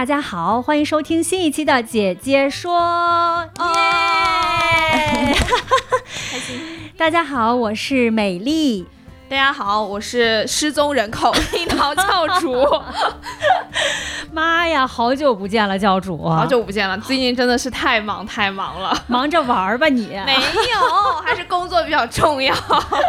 大家好，欢迎收听新一期的姐姐说。耶！开心。大家好，我是美丽。大家好，我是失踪人口 樱桃教主。妈呀，好久不见了，教主，好久不见了。最近真的是太忙太忙了，忙着玩儿吧你？没有，还是工作比较重要。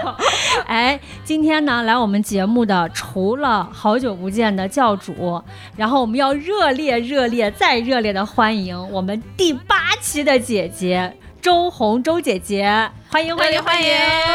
哎，今天呢，来我们节目的除了好久不见的教主，然后我们要热烈热烈再热烈的欢迎我们第八期的姐姐周红周姐姐。欢迎欢迎欢迎！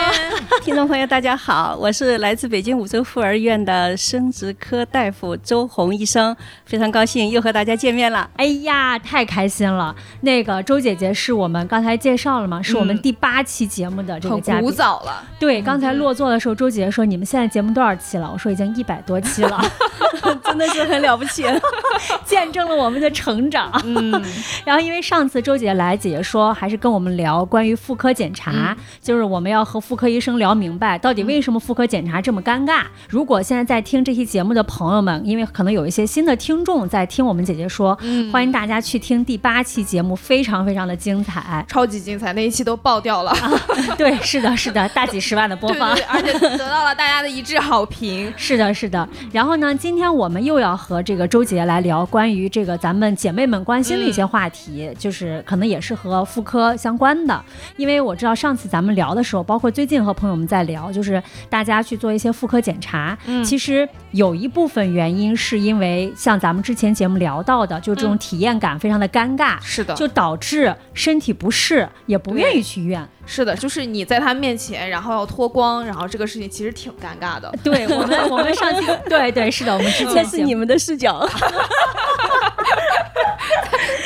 听众朋友，大家好，我是来自北京五洲妇儿院的生殖科大夫周红医生，非常高兴又和大家见面了。哎呀，太开心了！那个周姐姐是我们刚才介绍了嘛？是我们第八期节目的这个嘉宾。很古早了。对，刚才落座的时候，周姐姐说：“你们现在节目多少期了？”我说：“已经一百多期了，真的是很了不起，见证了我们的成长。”嗯。然后因为上次周姐姐来，姐姐说还是跟我们聊关于妇科检查。就是我们要和妇科医生聊明白，到底为什么妇科检查这么尴尬？如果现在在听这期节目的朋友们，因为可能有一些新的听众在听我们姐姐说，欢迎大家去听第八期节目，非常非常的精彩，超级精彩，那一期都爆掉了。对，是的，是的，大几十万的播放，而且得到了大家的一致好评。是的，是的。然后呢，今天我们又要和这个周姐来聊关于这个咱们姐妹们关心的一些话题，就是可能也是和妇科相关的，因为我知道上。次咱们聊的时候，包括最近和朋友们在聊，就是大家去做一些妇科检查。嗯，其实有一部分原因是因为像咱们之前节目聊到的，就这种体验感非常的尴尬。是的，就导致身体不适，也不愿意去医院。是的，就是你在他面前，然后要脱光，然后这个事情其实挺尴尬的。对我们，我们上期 对对是的，我们之前是你们的视角。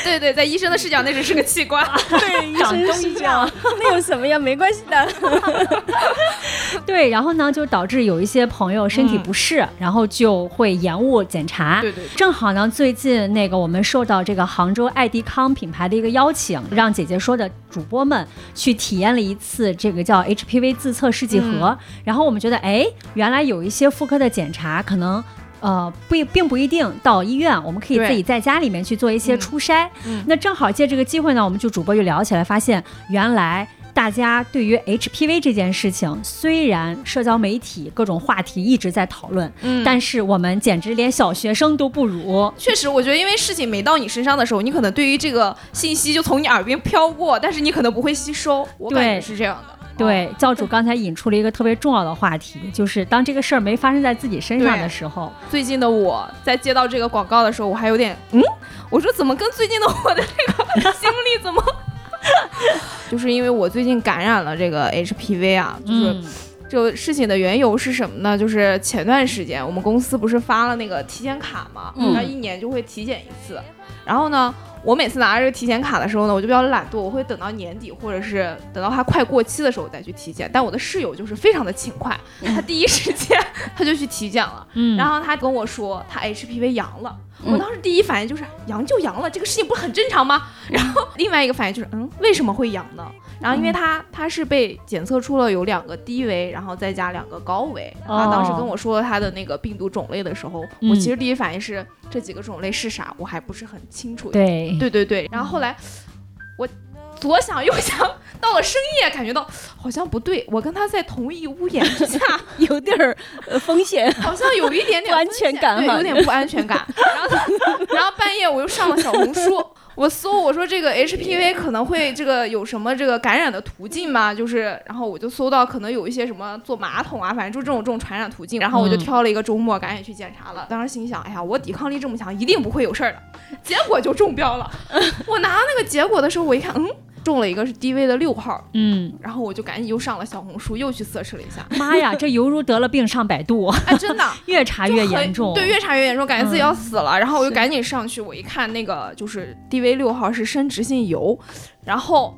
对对，在医生的视角，那只是个器官。对，医生视角，那有什么呀？没关系的。对，然后呢，就导致有一些朋友身体不适，然后就会延误检查。对对。正好呢，最近那个我们受到这个杭州爱迪康品牌的一个邀请，让姐姐说的主播们去体验了一次这个叫 HPV 自测试剂盒。然后我们觉得，哎，原来有一些妇科的检查可能。呃，不，并不一定到医院，我们可以自己在家里面去做一些初筛。那正好借这个机会呢，我们就主播就聊起来，发现原来大家对于 HPV 这件事情，虽然社交媒体各种话题一直在讨论，嗯，但是我们简直连小学生都不如。确实，我觉得因为事情没到你身上的时候，你可能对于这个信息就从你耳边飘过，但是你可能不会吸收。我感觉是这样的。对，教主刚才引出了一个特别重要的话题，就是当这个事儿没发生在自己身上的时候。最近的我在接到这个广告的时候，我还有点嗯，我说怎么跟最近的我的这个 经历怎么？就是因为我最近感染了这个 HPV 啊，就是这个事情的缘由是什么呢？就是前段时间我们公司不是发了那个体检卡嘛，那一年就会体检一次，然后呢。我每次拿着这个体检卡的时候呢，我就比较懒惰，我会等到年底或者是等到它快过期的时候再去体检。但我的室友就是非常的勤快，他第一时间他就去体检了，嗯，然后他跟我说他 HPV 阳了。我当时第一反应就是阳就阳了，这个事情不是很正常吗？然后另外一个反应就是，嗯，为什么会阳呢？然后因为他他是被检测出了有两个低维，然后再加两个高维。他当时跟我说他的那个病毒种类的时候，我其实第一反应是这几个种类是啥，我还不是很清楚。对对对对。然后后来我左想右想，到了深夜感觉到好像不对，我跟他在同一屋檐之下，有点儿风险，好像有一点点不安全感，对，有点不安全感。然后 然后半夜我又上了小红书。我搜我说这个 HPV 可能会这个有什么这个感染的途径吗？就是，然后我就搜到可能有一些什么坐马桶啊，反正就这种这种传染途径。然后我就挑了一个周末，赶紧去检查了。当时心想，哎呀，我抵抗力这么强，一定不会有事儿的。结果就中标了。我拿那个结果的时候，我一看，嗯。中了一个是 DV 的六号，嗯，然后我就赶紧又上了小红书，又去测试了一下，妈呀，这犹如得了病上百度，哎，真的。越查越严重。对，越查越严重，感觉自己要嗯死了。然后我就赶紧上去，我一看那个就是 DV 六号是生殖性疣，然后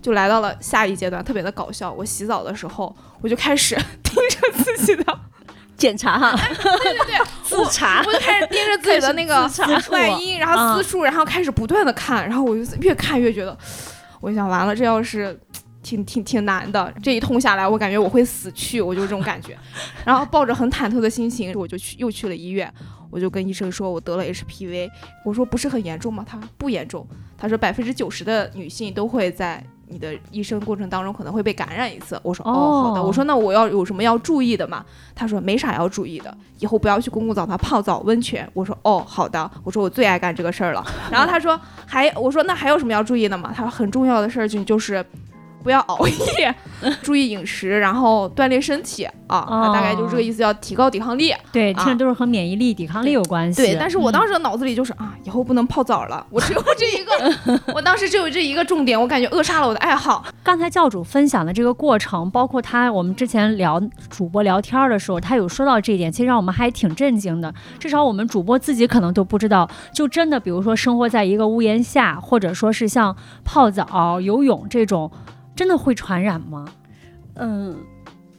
就来到了下一阶段，特别的搞笑。我洗澡的时候，我就开始 盯着自己的，检查。哈，对对对，自查。我就开始盯着自己的那个外阴，然后私处，然后开始不断的看，然后我就越看越觉得，我想完了，这要是。挺挺挺难的，这一通下来，我感觉我会死去，我就这种感觉。然后抱着很忐忑的心情，我就去又去了医院，我就跟医生说我得了 HPV，我说不是很严重吗？他不严重，他说百分之九十的女性都会在你的一生过程当中可能会被感染一次。我说哦好的，哦我说那我要有什么要注意的吗？他说没啥要注意的，以后不要去公共澡堂泡澡、温泉。我说哦好的，我说我最爱干这个事儿了。然后他说还我说那还有什么要注意的吗？他说很重要的事儿就就是。不要熬夜，注意饮食，然后锻炼身体啊，他大概就是这个意思，要提高抵抗力。对，啊听着都是和免疫力、抵抗力有关系。对，但是我嗯当时的脑子里就是啊，以后不能泡澡了，我只有这一个，我当时只有这一个重点，我感觉扼杀了我的爱好。刚才教主分享的这个过程，包括他我们之前聊主播聊天的时候，他有说到这一点，其实让我们还挺震惊的。至少我们主播自己可能都不知道，就真的比如说生活在一个屋檐下，或者说是像泡澡、游泳这种，真的会传染吗？嗯，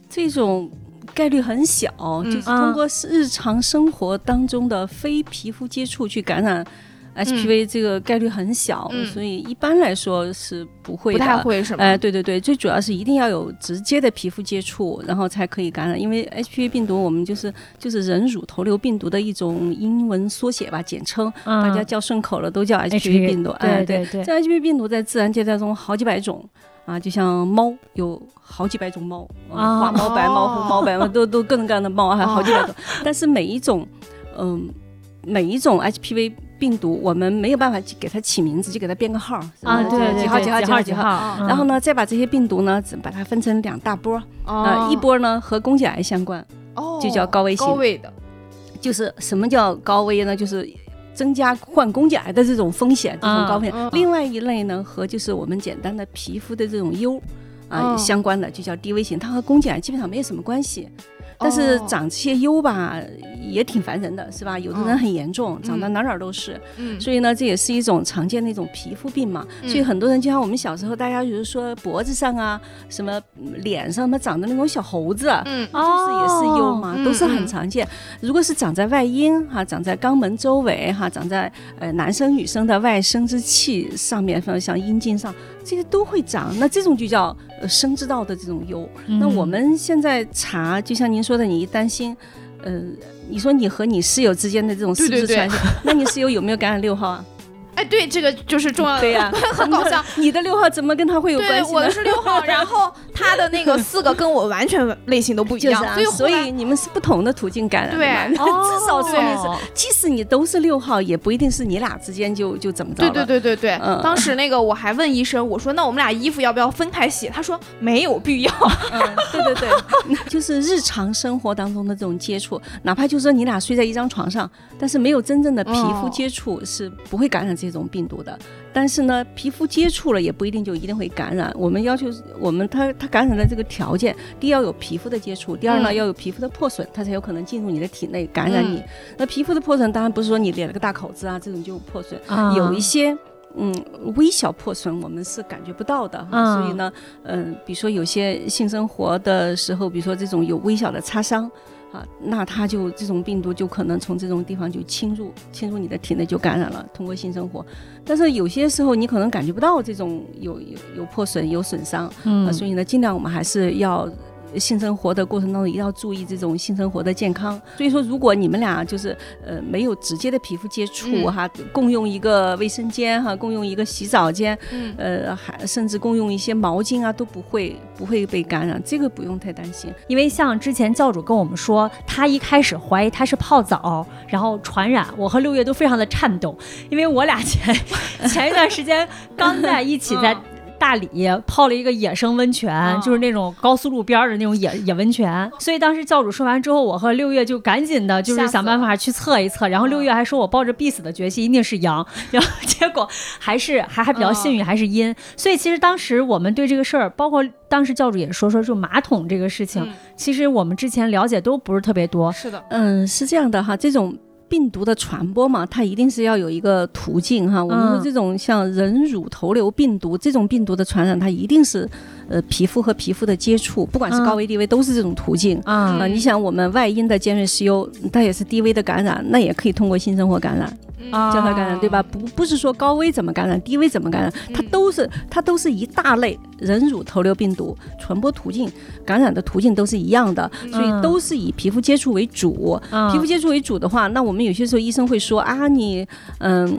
这种概率很小，嗯就是通过日常生活当中的非皮肤接触去感染 HPV，这个概率很小，嗯所以一般来说是不会不。太会是吗？哎，对对对，最主要是一定要有直接的皮肤接触，然后才可以感染。因为 HPV 病毒我们就是就是人乳头瘤病毒的一种英文缩写吧，简称，嗯，大家叫顺口了都叫 HPV 病毒。哎，对对对，这 HPV 病毒在自然界当中好几百种啊，就像猫有好几百种猫，啊啊花猫、白猫、哦红猫、白猫都都各种各样的猫，还有好几百种。但是每一种，嗯，每一种 HPV 病毒，我们没有办法去给它起名字，就给它编个号啊，对对对，几号几号几几号几号。然后呢，再把这些病毒呢，只把它分成两大波，啊，一波呢和宫颈癌相关，哦就叫高危型高危的，就是什么叫高危呢？就是增加患宫颈癌的这种风险，这种高风险。另外一类呢，和就是我们简单的皮肤的这种疣啊、嗯相关的，就叫低危型，它和宫颈癌基本上没有什么关系。但是哦长这些疣吧，也挺烦人的，是吧？有的人嗯很严重，长得哪哪都是。嗯，所以呢，这也是一种常见的一种皮肤病嘛。嗯所以很多人就像我们小时候，大家比如说脖子上啊，什么嗯脸上什么长的那种小猴子，啊嗯就是也是疣嘛，哦都是很常见。如果是长在外阴哈，长在肛门周围哈，长在呃男生女生的外生殖器上面，像像阴茎上，这些都会长。那这种就叫呃生殖道的这种疣。那嗯我们现在查，就像您说的，你一担心。呃，你说你和你室友之间的这种是不对对对是传染？那你室友有没有感染六号啊？哎，对，这个就是重要的，对呀、很搞笑。你的六号怎么跟他会有，关系呢我的？是六号，然后 他的那个四个跟我完全类型都不一样，就是啊所以，所以你们是不同的途径感染的对 至少说明是，即使你都是六号，也不一定是你俩之间就就怎么着对了。对对对对，嗯当时那个我还问医生，我说那我们俩衣服要不要分开洗？他说没有必要。嗯，对对对，就是日常生活当中的这种接触，哪怕就是说你俩睡在一张床上，但是没有真正的皮肤哦接触，是不会感染这种病毒的。但是呢，皮肤接触了也不一定就一定会感染。我们要求我们它它感染的这个条件，第一要有皮肤的接触，第二呢、嗯要有皮肤的破损，它才有可能进入你的体内感染你。嗯那皮肤的破损当然不是说你裂了个大口子啊，这种就破损，啊有一些。嗯，微小破损我们是感觉不到的，嗯所以呢，嗯、比如说有些性生活的时候，比如说这种有微小的擦伤啊，那它就这种病毒就可能从这种地方就侵入侵入你的体内就感染了，通过性生活。但是有些时候你可能感觉不到这种有有有破损有损伤，嗯啊，所以呢，尽量我们还是要。性生活的过程当中，一定要注意这种性生活的健康。所以说，如果你们俩就是呃没有直接的皮肤接触嗯哈，共用一个卫生间哈，共用一个洗澡间，嗯呃，还甚至共用一些毛巾啊，都不会不会被感染，这个不用太担心。因为像之前教主跟我们说，他一开始怀疑他是泡澡，然后传染，我和六月都非常的颤抖，因为我俩前 前一段时间刚在一起在。大理泡了一个野生温泉，就是那种高速路边儿的那种野野温泉。所以当时教主说完之后，我和六月就赶紧的，就是想办法去测一测。然后六月还说我抱着必死的决心，一定是阳。然后结果还是还还比较幸运，还是阴。所以其实当时我们对这个事儿，包括当时教主也说说，就马桶这个事情，其实我们之前了解都不是特别多。是的，嗯，是这样的哈，这种。病毒的传播嘛，它一定是要有一个途径哈。我们说这种像人乳头瘤病毒这种病毒的传染，它一定是呃皮肤和皮肤的接触，不管是高危低危都是这种途径啊。你想我们外阴的尖锐湿疣，它也是低危的感染，那也可以通过性生活感染。交叉感染对吧？不不是说高危怎么感染，低危怎么感染，它都是它都是一大类人乳头瘤病毒，传播途径、感染的途径都是一样的，所以都是以皮肤接触为主。皮肤接触为主的话，那我们有些时候医生会说啊，你嗯。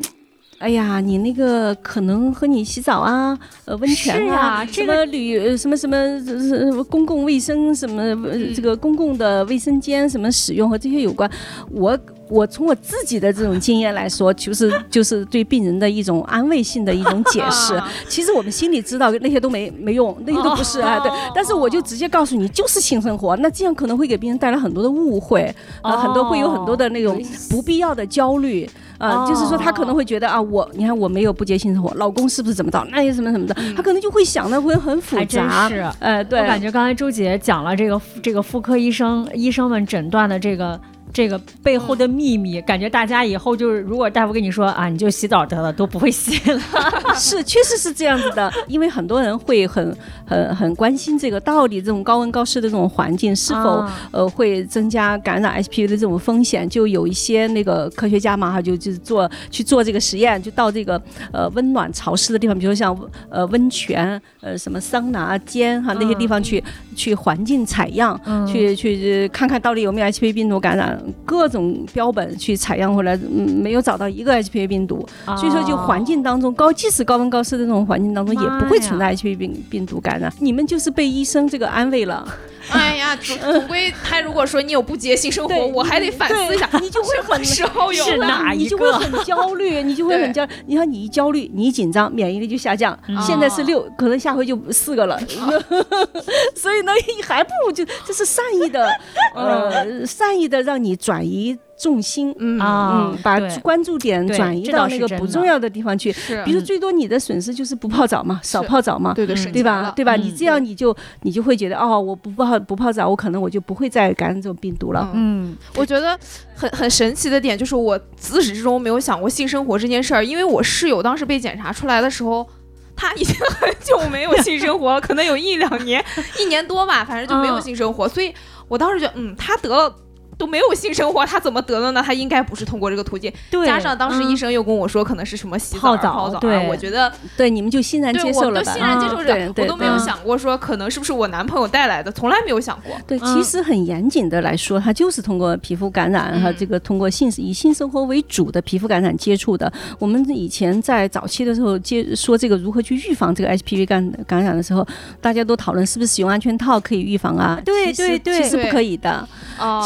哎呀，你那个可能和你洗澡啊，呃，温泉啊，什么旅什么什么公共卫生什么这个公共的卫生间什么使用和这些有关。我我从我自己的这种经验来说，就是就是对病人的一种安慰性的一种解释。其实我们心里知道那些都没没用，那些都不是啊。对，但是我就直接告诉你，就是性生活。那这样可能会给病人带来很多的误会，啊，很多会有很多的那种不必要的焦虑。啊，就是说他可能会觉得啊，我你看我没有不接性生活，老公是不是怎么着？那些什么什么的，他可能就会想的会很复杂。是，呃，对，我感觉刚才周姐讲了这个这个妇科医生医生们诊断的这个。这个背后的秘密，感觉大家以后就是，如果大夫跟你说啊，你就洗澡得了，都不会洗了。是，确实是这样子的，因为很多人会很很很关心这个，到底这种高温高湿的这种环境是否呃会增加感染 HPV 的这种风险？就有一些那个科学家嘛，哈，就就是做去做这个实验，就到这个呃温暖潮湿的地方，比如像呃温泉、呃什么桑拿间哈那些地方去去环境采样，去去看看到底有没有 HPV 病毒感染。各种标本去采样回来，嗯，没有找到一个 HPV 病毒，所以说就环境当中高，即使高温高湿的这种环境当中，也不会存在 HPV 病病毒感染。你们就是被医生这个安慰了。哎呀，总总归他如果说你有不洁性生活，我还得反思一下，你就会很时候有是哪一个，你就会很焦虑，你就会很焦。你看你一焦虑，你一紧张，免疫力就下降。现在是六，可能下回就四个了。所以呢，还不如就这是善意的，呃，善意的让你转移。重心，嗯嗯，把关注点转移到那个不重要的地方去。是，比如最多你的损失就是不泡澡嘛，少泡澡嘛，对对对吧？对吧？你这样你就你就会觉得哦，我不泡不泡澡，我可能我就不会再感染这种病毒了。嗯，我觉得很很神奇的点就是我自始至终没有想过性生活这件事儿，因为我室友当时被检查出来的时候，他已经很久没有性生活，可能有一两年、一年多吧，反正就没有性生活，所以我当时觉得，嗯，他得了。都没有性生活，他怎么得的呢？他应该不是通过这个途径。对，加上当时医生又跟我说，可能是什么洗澡、泡澡。对，我觉得，对，你们就欣然接受了吧。欣然接受着，我都没有想过说，可能是不是我男朋友带来的，从来没有想过。对，其实很严谨的来说，他就是通过皮肤感染和这个通过性以性生活为主的皮肤感染接触的。我们以前在早期的时候接说这个如何去预防这个 HPV 感感染的时候，大家都讨论是不是使用安全套可以预防啊？对对对，其实不可以的。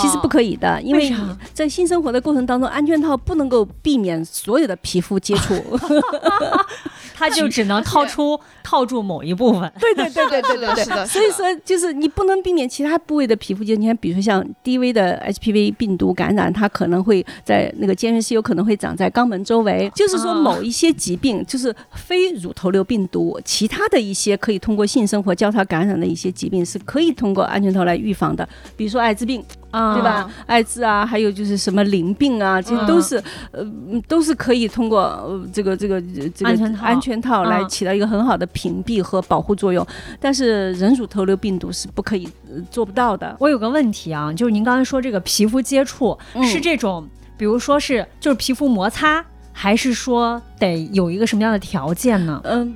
其实不可以的，因为在性生活的过程当中，安全套不能够避免所有的皮肤接触，它就只能套出套住某一部分。对对对对对对对，所以说就是你不能避免其他部位的皮肤接触。你看，比如说像低危的 HPV 病毒感染，它可能会在那个尖锐湿疣可能会长在肛门周围。就是说，某一些疾病，就是非乳头瘤病毒，其他的一些可以通过性生活交叉感染的一些疾病，是可以通过安全套来预防的，比如说艾滋病。啊，对吧？艾滋啊，还有就是什么淋病啊，这些都是，呃，都是可以通过呃这个这个这个安全套来起到一个很好的屏蔽和保护作用。但是人乳头瘤病毒是不可以做不到的。我有个问题啊，就是您刚才说这个皮肤接触是这种，比如说是就是皮肤摩擦，还是说得有一个什么样的条件呢？嗯。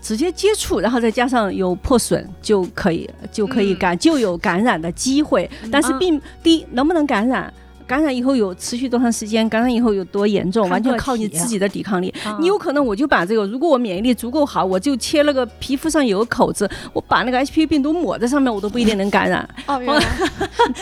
直接接触，然后再加上有破损就可以，就可以感就有感染的机会。但是并第一能不能感染，感染以后有持续多长时间，感染以后有多严重，完全靠你自己的抵抗力。啊。你有可能我就把这个，如果我免疫力足够好，我就切了个皮肤上有个口子，我把那个 HPV 病毒抹在上面，我都不一定能感染，哦，原来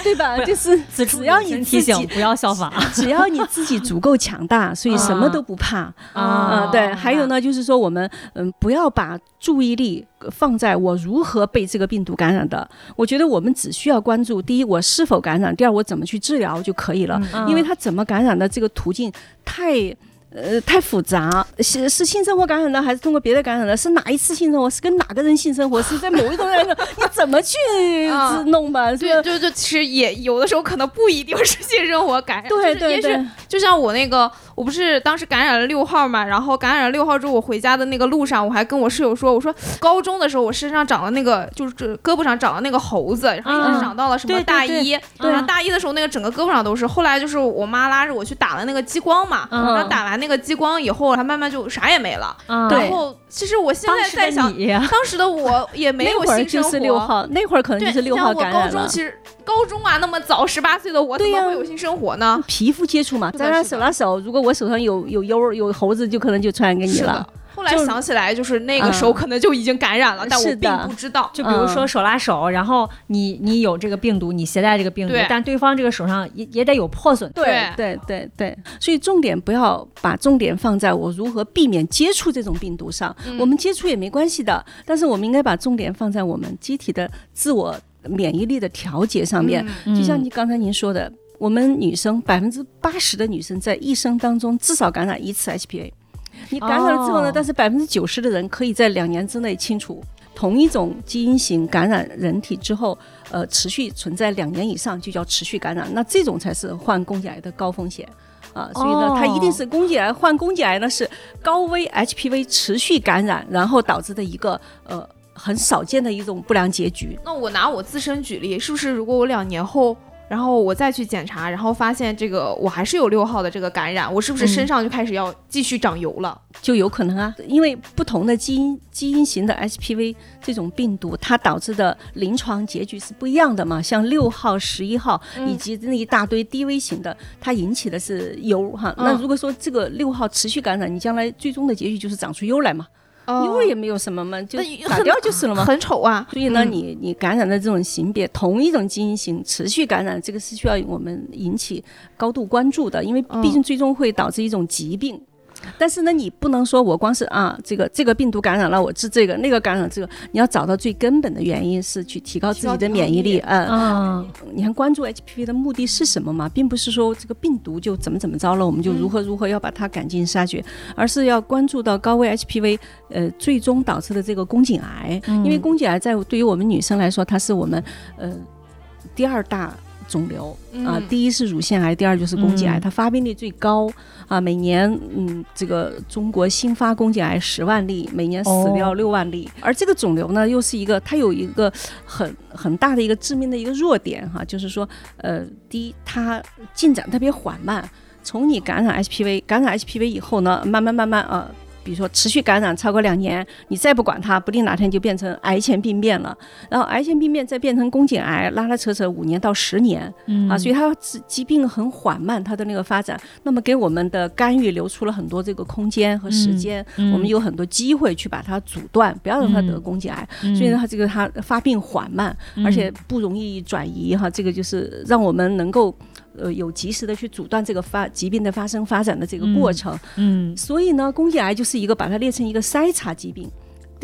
对吧？就是只要你自己不要效仿。只要你自己足够强大，所以什么都不怕。啊。嗯，对，还有呢，就是说我们嗯，不要把注意力放在我如何被这个病毒感染的。我觉得我们只需要关注第一，我是否感染；第二，我怎么去治疗就可以了。嗯因为它怎么感染的这个途径太。呃，太复杂，是是性生活感染的，还是通过别的感染的？是哪一次性生活？是跟哪个人性生活？是在某一种人？你怎么去啊弄吧？对对对，其实也有的时候可能不一定是性生活感染，对就是也对对许，就像我那个，我不是当时感染了六号嘛，然后感染了六号之后，我回家的那个路上，我还跟我室友说，我说高中的时候我身上长了那个，就是这胳膊上长了那个猴子，然后一直嗯长到了什么大一，对然后大一的时候那个整个胳膊上都是，后来就是我妈拉着我去打了那个激光嘛，嗯然后打完那个激光以后，它慢慢就啥也没了。然后其实我现在在想，你当时的我也没有那会儿性生活，就是六号，那会儿可能对，就是六号感染了高中其。实高中啊那么早，十八岁的我怎么会有性生活呢？皮肤接触嘛，咱俩手拉手，如果我手上有有疣有猴子，就可能就传染给你了。后来想起来，就是那个时候嗯可能就已经感染了，但我并不知道。就比如说嗯。手拉手，然后你你有这个病毒，你携带这个病毒，但对方这个手上也也得有破损。对。对对对，所以重点不要把重点放在我如何避免接触这种病毒上，嗯。我们接触也没关系的，但是我们应该把重点放在我们机体的自我免疫力的调节上面。嗯。就像你刚才您说的，我们女生百分之八十的女生在一生当中至少感染一次 HPV。你感染了之后呢，哦但是百分之九十的人可以在两年之内清除同一种基因型感染人体之后，呃，持续存在两年以上就叫持续感染，那这种才是患宫颈癌的高风险。啊，所以呢，它一定是宫颈癌患宫颈癌呢是高危 HPV 持续感染，然后导致的一个呃很少见的一种不良结局。那我拿我自身举例，是不是如果我两年后，然后我再去检查，然后发现这个我还是有六号的这个感染，我是不是嗯身上就开始要继续长油了？就有可能啊，因为不同的基因基因型的 HPV 这种病毒，它导致的临床结局是不一样的嘛。像六号、十一号嗯以及那一大堆低危型的，它引起的是疣哈。嗯那如果说这个六号持续感染，你将来最终的结局就是长出疣来嘛，疣也没有什么嘛，就打掉就是了嘛。很丑啊。所以呢，嗯你你感染的这种型别，同一种基因型持续感染，这个是需要我们引起高度关注的，因为毕竟最终会导致一种疾病。但是呢，你不能说我光是啊，这个这个病毒感染了，我治这个，那个感染这个，你要找到最根本的原因，是去提高自己的免疫力。嗯，嗯，你看关注 HPV 的目的是什么嘛？并不是说这个病毒就怎么怎么着了，我们就如何如何要把它赶尽杀绝，而是要关注到高危 HPV 呃最终导致的这个宫颈癌，因为宫颈癌在对于我们女生来说，它是我们呃第二大。肿瘤啊，嗯第一是乳腺癌，第二就是宫颈癌，嗯它发病率最高啊。每年，嗯，这个中国新发宫颈癌十万例，每年死掉哦六万例。而这个肿瘤呢，又是一个，它有一个很很大的一个致命的一个弱点哈，就是说，呃，第一，它进展特别缓慢。从你感染 HPV，感染 HPV 以后呢，慢慢慢慢呃，比如说持续感染超过两年，你再不管它，不定哪天就变成癌前病变了，然后癌前病变再变成宫颈癌，拉拉扯扯五年到十年，嗯啊，所以它疾疾病很缓慢，它的那个发展，那么给我们的干预留出了很多这个空间和时间，嗯我们有很多机会去把它阻断，不要让它得嗯宫颈癌。嗯所以呢，它这个它发病缓慢，而且不容易转移哈，这个就是让我们能够。呃，有及时的去阻断这个发疾病的发生发展的这个过程，嗯所以呢，宫颈癌就是一个把它列成一个筛查疾病。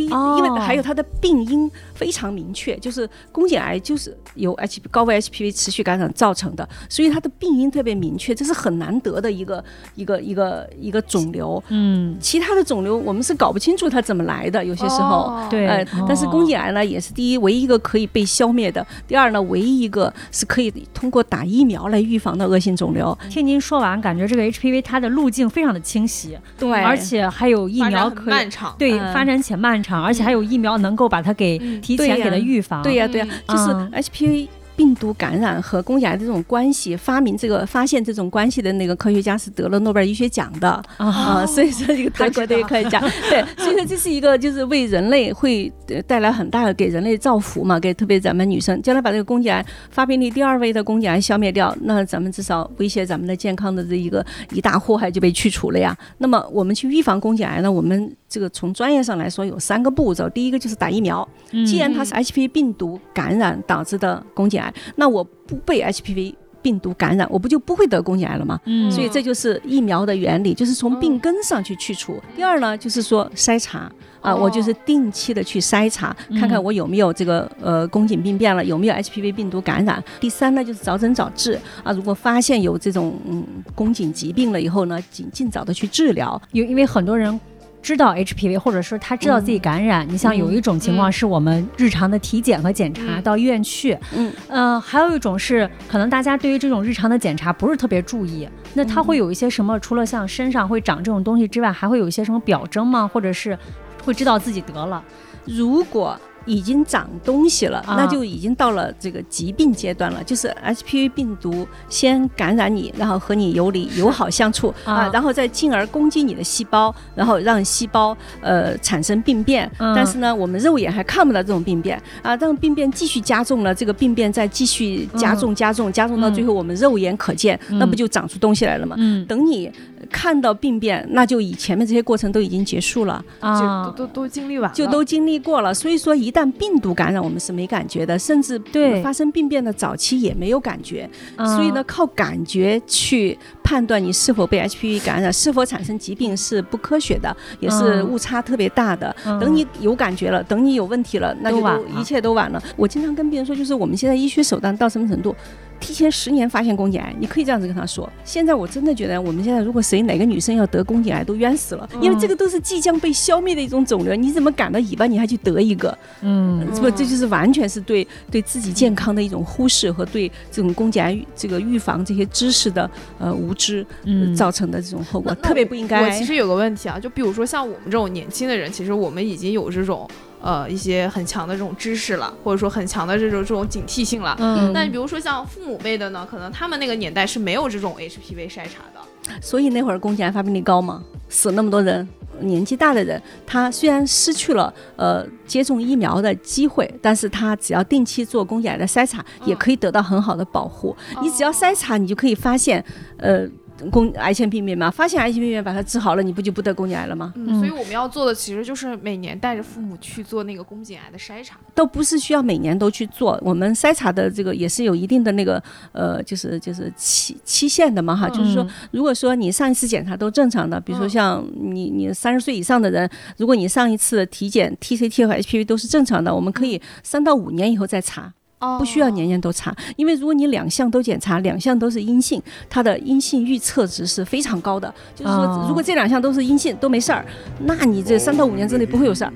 第一，哦因为还有它的病因非常明确，就是宫颈癌就是由 H 高危 HPV 持续感染造成的，所以它的病因特别明确，这是很难得的一个一个一个一个肿瘤。嗯，其他的肿瘤我们是搞不清楚它怎么来的，有些时候。哦对，呃，但是哦宫颈癌呢，也是第一唯一一个可以被消灭的，第二呢，唯一一个是可以通过打疫苗来预防的恶性肿瘤。听您说完，感觉这个 HPV 它的路径非常的清晰，对而且还有疫苗可以。漫长。对，嗯发展且漫长，而且还有疫苗能够把它给嗯提前给它预防。对呀、对呀、嗯就是嗯 HPV 病毒感染和宫颈癌的这种关系，发明这个发现这种关系的那个科学家是得了诺贝尔医学奖的啊，所以说这个德国的科学家，对，所以说这是一个就是为人类会呃带来很大的给人类造福嘛，给特别咱们女生，将来把这个宫颈癌发病率第二位的宫颈癌消灭掉，那咱们至少威胁咱们的健康的这一个一大祸害就被去除了呀。那么我们去预防宫颈癌呢，我们这个从专业上来说有三个步骤，第一个就是打疫苗，既然它是 HPV 病毒感染导致的宫颈癌，那我不被 HPV 病毒感染，我不就不会得宫颈癌了吗？嗯所以这就是疫苗的原理，就是从病根上去去除。第二呢，就是说筛查。啊，我就是定期的去筛查，看看我有没有这个呃宫颈病变了，有没有 HPV 病毒感染。第三呢，就是早诊早治啊，如果发现有这种嗯宫颈疾病了以后呢，尽尽早的去治疗。因因为很多人知道 HPV，或者说他知道自己感染。你像有一种情况是我们日常的体检和检查嗯到医院去，嗯呃，还有一种是可能大家对于这种日常的检查不是特别注意，那他会有一些什么？除了像身上会长这种东西之外，还会有一些什么表征吗？或者是会知道自己得了？如果已经长东西了，啊。那就已经到了这个疾病阶段了，就是 HPV 病毒先感染你，然后和你有理友好相处啊。啊，然后再进而攻击你的细胞，然后让细胞呃产生病变。嗯。但是呢，我们肉眼还看不到这种病变啊，当病变继续加重了，这个病变再继续加重、加重、加重到最后我们肉眼可见，那不就长出东西来了吗？嗯。等你看到病变，那就以前面这些过程都已经结束了。啊都，都都经历完了，就都经历过了，所以说一旦病毒感染，我们是没感觉的，甚至对发生病变的早期也没有感觉。嗯所以呢，靠感觉去判断你是否被 HPV 感染、是否产生疾病是不科学的，也是嗯误差特别大的。嗯等你有感觉了，等你有问题了，那就一切都晚了。我经常跟病人说，就是我们现在医学手段到什么程度？提前十年发现宫颈癌，你可以这样子跟他说。现在我真的觉得，我们现在如果谁哪个女生要得宫颈癌，都冤死了，因为这个都是即将被消灭的一种肿瘤，你怎么赶到尾巴你还去得一个？嗯这不这就是完全是对对自己健康的一种忽视和对这种宫颈癌这个预防这些知识的呃无知、呃嗯造成的这种后果，特别不应该。我其实有个问题啊，就比如说像我们这种年轻的人，其实我们已经有这种呃一些很强的这种知识了，或者说很强的这种这种警惕性了。嗯那比如说像父母辈的呢，可能他们那个年代是没有这种 HPV 筛查的。所以那会儿宫颈癌发病率高嘛，死那么多人。年纪大的人，他虽然失去了呃接种疫苗的机会，但是他只要定期做宫颈癌的筛查，也可以得到很好的保护。你只要筛查，你就可以发现，呃，宫癌前病变嘛，发现癌前病变把它治好了，你不就不得宫颈癌了吗？嗯，所以我们要做的其实就是每年带着父母去做那个宫颈癌的筛查。都不是需要每年都去做，我们筛查的这个也是有一定的那个呃，就是就是期期限的嘛哈，就是说，如果说你上一次检查都正常的，比如说像你你三十岁以上的人，如果你上一次体检 TCT 和 HPV 都是正常的，我们可以三到五年以后再查。哦不需要年年都查，因为如果你两项都检查，两项都是阴性，它的阴性预测值是非常高的。就是说哦，如果这两项都是阴性，都没事儿，那你这三到五年之内不会有事儿。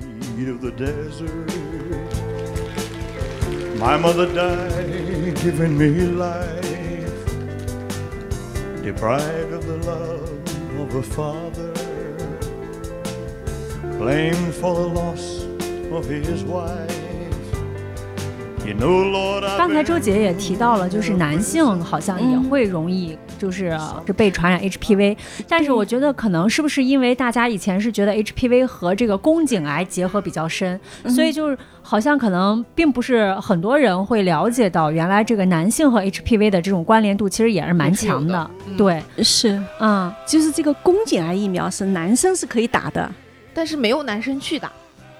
刚才周姐也提到了，就是男性好像也会容易就是是被传染 HPV，但是我觉得可能是不是因为大家以前是觉得 HPV 和这个宫颈癌结合比较深，所以就是好像可能并不是很多人会了解到，原来这个男性和 HPV 的这种关联度其实也是蛮强的对，是，嗯，就是这个宫颈癌疫苗是男生是可以打的，但是没有男生去打。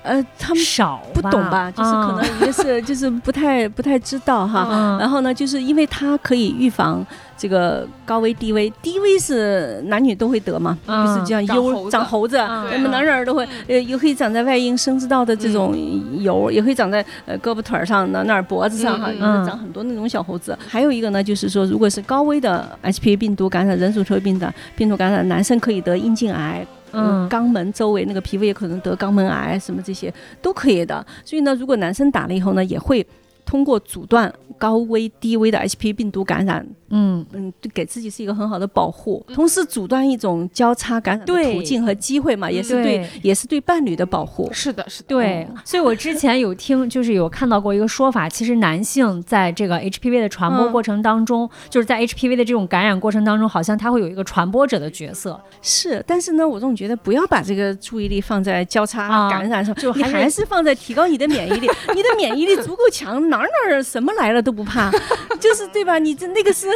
呃，他们少不懂吧？就是可能也是 就是不太不太知道哈。嗯。然后呢，就是因为它可以预防这个高危低危，低危是男女都会得嘛，嗯。就是像长疣长猴子，嗯。那么男人儿都会，呃，也可以长在外阴生殖道的这种油，也可以长在呃胳膊腿儿上、那那儿脖子上哈，嗯也是长很多那种小猴子。还有一个呢，就是说，如果是高危的 HPV 病毒感染、人乳头病的病毒感染，男生可以得阴茎癌。嗯肛门周围那个皮肤也可能得肛门癌，什么这些都可以的。所以呢，如果男生打了以后呢，也会通过阻断高危、低危的 HPV 病毒感染，嗯，嗯，给自己是一个很好的保护，同时阻断一种交叉感染的途径和机会嘛，也是对，也是对伴侣的保护。是的，是的，对，所以我之前有听，就是有看到过一个说法，其实男性在这个 HPV 的传播嗯过程当中，就是在 HPV 的这种感染过程当中，好像他会有一个传播者的角色，是，但是呢，我总觉得不要把这个注意力放在交叉啊。感染上，就你还是放在提高你的免疫力。你的免疫力足够强，哪儿哪儿什么来了都不怕，就是对吧？你这那个是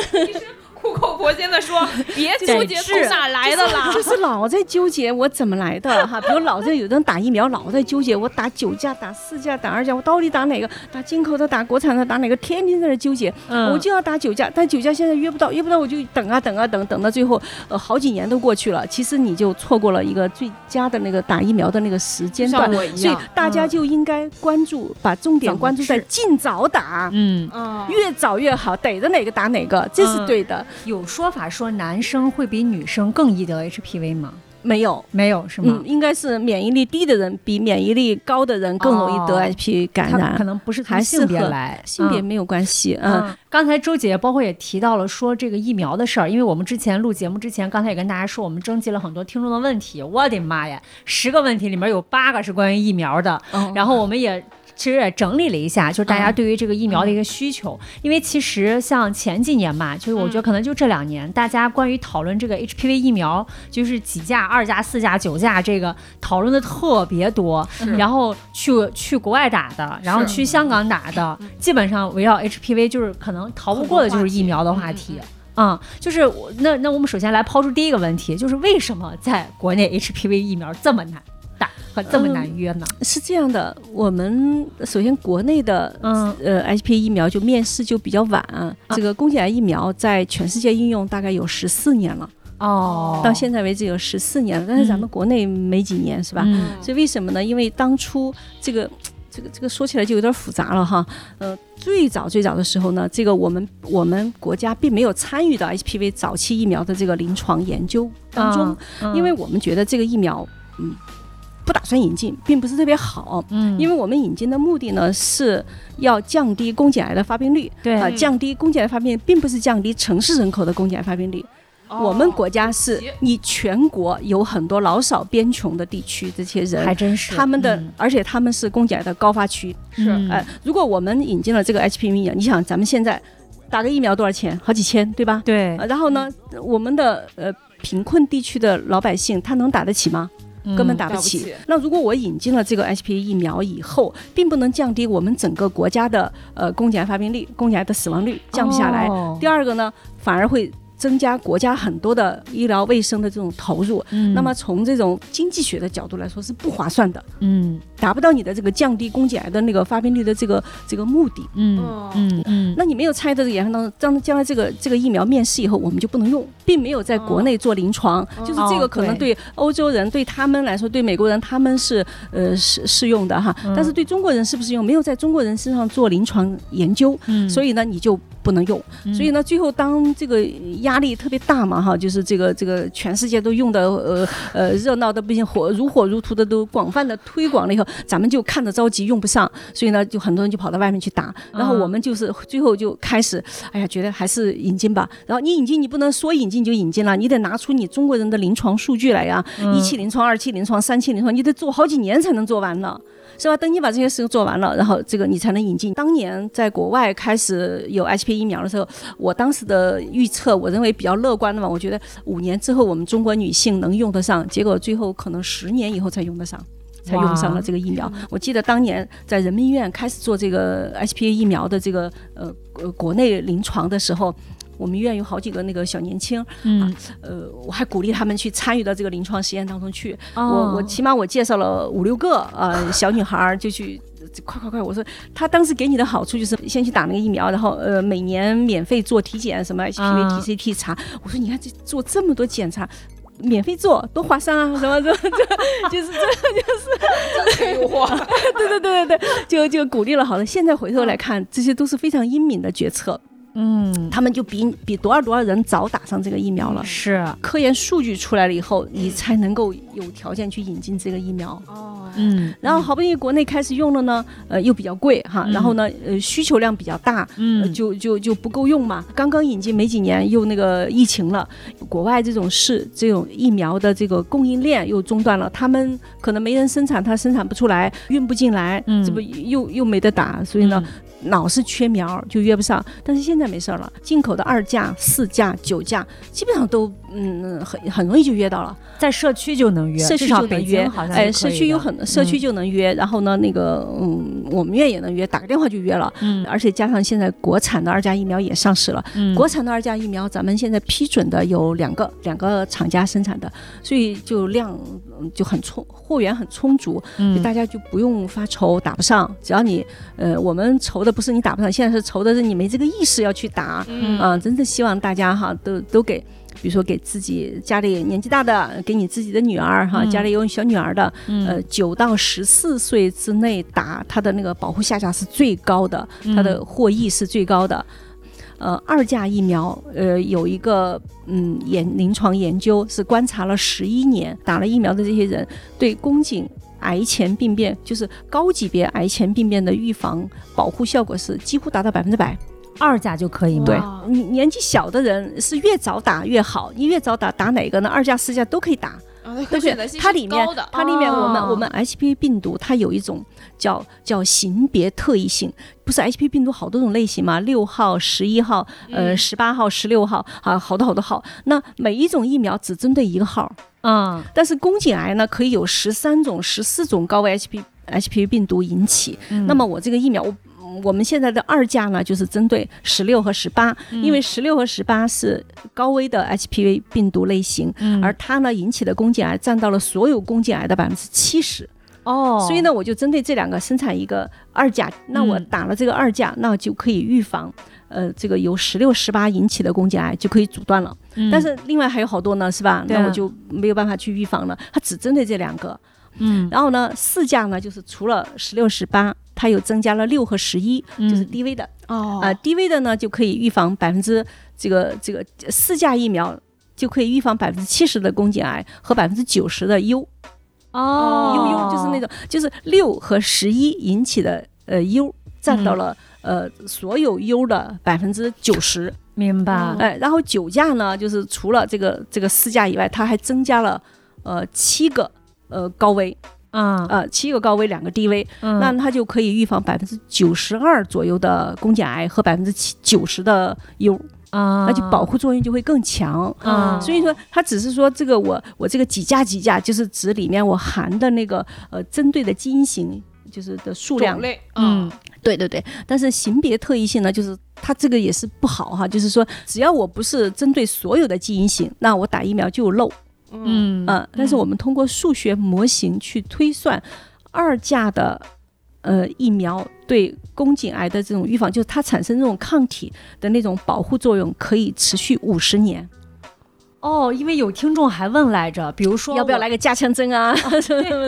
苦口婆心的说，别纠结是从哪来的啦。就是老在纠结我怎么来的哈，比如老在有的人打疫苗，老在纠结我打九价、打四价、打二价，我到底打哪个？打进口的、打国产的、打哪个？天天在那纠结。嗯我就要打九价，但九价现在约不到，约不到我就等啊等啊等，等到最后呃好几年都过去了，其实你就错过了一个最佳的那个打疫苗的那个时间段所以，大家就应该关注，把重点关注在尽早打，嗯，嗯，越早越好，逮着哪个打哪个，这是嗯对的。有说法说男生会比女生更易得 HPV 吗？没有，没有是吗嗯，？应该是免疫力低的人比免疫力高的人更容易得哦 HPV 感他染，可能不是从性别来，嗯性别没有关系。嗯，嗯，刚才周姐包括也提到了说这个疫苗的事儿，因为我们之前录节目之前，刚才也跟大家说，我们征集了很多听众的问题，我的妈呀，十个问题里面有八个是关于疫苗的，哦然后我们也。其实也整理了一下，就是大家嗯。对于这个疫苗的一个需求，因为其实像前几年嘛，就是我觉得可能就这两年，大家关于讨论这个 HPV 疫苗，就是几价、二价、四价、九价这个讨论的特别多，然后去去国外打的，然后去香港打的，基本上围绕 HPV 就是可能逃不过的就是疫苗的话题。嗯，就是我那那我们首先来抛出第一个问题，就是为什么在国内 HPV 疫苗这么难打和这么难约呢？是这样的，我们首先国内的嗯呃 HPV 疫苗就面世就比较晚，这个宫颈癌疫苗在全世界应用大概有十四年了，哦，到现在为止有十四年了，但是咱们国内没几年是吧？嗯所以为什么呢？因为当初这个。这个这个说起来就有点复杂了哈，呃，最早最早的时候呢，这个我们我们国家并没有参与到 HPV 早期疫苗的这个临床研究当中，嗯因为我们觉得这个疫苗，嗯，不打算引进，并不是特别好，嗯，因为我们引进的目的呢是要降低宫颈癌的发病率，对啊、降低宫颈癌发病率，并不是降低城市人口的宫颈癌发病率。我们国家是你全国有很多老少边穷的地区，这些人还真是他们的，嗯而且他们是宫颈癌的高发区。是嗯呃，如果我们引进了这个 HPV 疫苗，你想咱们现在打个疫苗多少钱？好几千，对吧？对呃，然后呢，我们的呃贫困地区的老百姓，他能打得起吗？根本打不起。打不起那如果我引进了这个 HPV 疫苗以后，并不能降低我们整个国家的呃宫颈癌发病率、宫颈癌的死亡率降不下来。哦第二个呢，反而会增加国家很多的医疗卫生的这种投入。嗯那么从这种经济学的角度来说是不划算的，嗯达不到你的这个降低宫颈癌的那个发病率的这个这个目的。嗯嗯嗯，那你没有参与到这个研发当中，将将来这个这个疫苗面世以后，我们就不能用，并没有在国内做临床，就是这个可能对欧洲人、对他们来说，对美国人他们是呃适适用的哈，但是对中国人是不是用，没有在中国人身上做临床研究，嗯。所以呢你就不能用。所以呢，最后当这个压力特别大嘛哈，就是这个这个全世界都用的呃呃热闹的不行，火如火如荼的都广泛的推广了以后，咱们就看着着急用不上，所以呢就很多人就跑到外面去打，然后我们就是最后就开始，哎呀觉得还是引进吧。然后你引进你不能说引进就引进了，你得拿出你中国人的临床数据来呀，一期临床、二期临床、三期临床，你得做好几年才能做完呢。是吧？等你把这些事情做完了，然后这个你才能引进。当年在国外开始有 HP 疫苗的时候，我当时的预测，我认为比较乐观的嘛，我觉得五年之后我们中国女性能用得上，结果最后可能十年以后才用得上。才用上了这个疫苗。我记得当年在人民医院开始做这个 HPV 疫苗的这个呃呃国内临床的时候，我们医院有好几个那个小年轻，嗯呃，我还鼓励他们去参与到这个临床实验当中去。哦我我起码我介绍了五六个呃 小女孩儿就去。快快快！我说他当时给你的好处就是先去打那个疫苗，然后呃每年免费做体检，什么 HPV、啊 TCT 查。我说你看这做这么多检查，免费做多划算啊！什么什么 这就是这诱惑，对对对对对，就就鼓励了好了。现在回头来看，这些都是非常英明的决策。嗯他们就比比多少多少人早打上这个疫苗了。是科研数据出来了以后，你才能够有条件去引进这个疫苗。哦，嗯，然后好不容易国内开始用了呢，呃，又比较贵哈，嗯然后呢，呃，需求量比较大，呃嗯，就就就不够用嘛。刚刚引进没几年，又那个疫情了，国外这种事这种疫苗的这个供应链又中断了，他们可能没人生产，他生产不出来，运不进来，嗯这不又又没得打，所以呢，老是缺苗就约不上。但是现在没事儿了，进口的二价、四价、九价基本上都嗯很很容易就约到了。在社区就能约，社区就能约京，哎，社区有很社区嗯。就能约，然后呢，那个嗯，我们院也能约，打个电话就约了，嗯。而且加上现在国产的二价疫苗也上市了，嗯。国产的二价疫苗咱们现在批准的有两个，两个厂家生产的，所以就量嗯就很充，货源很充足，就嗯大家就不用发愁打不上，只要你呃，我们愁的不是你打不上，现在是愁的是你没这个意识要去打，嗯。啊、真的希望大家哈都都给，比如说给自己家里年纪大的，给你自己的女儿哈，嗯。家里有小女儿的，嗯。呃，九到十四岁之内打，它的那个保护下架是最高的，它的获益是最高的。呃，二价疫苗，呃，有一个嗯研临床研究是观察了十一年打了疫苗的这些人对宫颈癌前病变，就是高级别癌前病变的预防保护效果是几乎达到百分之百。二价就可以吗？对你年纪小的人是越早打越好，你越早打打哪个呢？二价、四价都可以打，啊对不对？可选择性它里面，它里面我们、哦我们 HPV 病毒它有一种叫叫型别特异性，不是 HPV 病毒好多种类型嘛？六号、十一号、呃嗯十八号、十六号啊，好多好多号。那每一种疫苗只针对一个号，嗯但是宫颈癌呢可以有十三种、十四种高危 HPV HPV 病毒引起。嗯那么我这个疫苗，我我们现在的二价呢，就是针对十六和十八、嗯因为十六和十八是高危的 HPV 病毒类型，嗯而它呢引起的宫颈癌占到了所有宫颈癌的百分之七十。哦，所以呢，我就针对这两个生产一个二价，那我嗯打了这个二价，那就可以预防。呃，这个由十六、十八引起的宫颈癌就可以阻断了，嗯，但是另外还有好多呢，是吧？那我就没有办法去预防了。它只针对这两个，嗯然后呢，四价呢，就是除了十六、十八，它又增加了六和十一，就是嗯低危的。哦。啊、低危的呢就可以预防百分之这个这个四价疫苗就可以预防百分之七十的宫颈癌和百分之九十的 U 哦。U U 就是那种就是六和十一引起的呃 U 占到了、呃所有 U 的百分之九十，明白。哦哎，然后九价呢就是除了这个这个四价以外，它还增加了呃七个呃高危嗯呃七个高危两个低危，嗯那它就可以预防百分之九十二左右的宫颈癌和百分之七九十的 U，啊那就保护作用就会更强。啊所以说，它只是说这个我我这个几价几价，就是指里面我含的那个呃针对的基因型就是的数量种。类，嗯对对对，但是型别特异性呢，就是它这个也是不好哈，就是说只要我不是针对所有的基因型，那我打疫苗就有漏。嗯嗯嗯，但是我们通过数学模型去推算二价的呃疫苗对宫颈癌的这种预防，就是它产生这种抗体的那种保护作用，可以持续五十年。哦，因为有听众还问来着，比如说要不要来个加强针啊？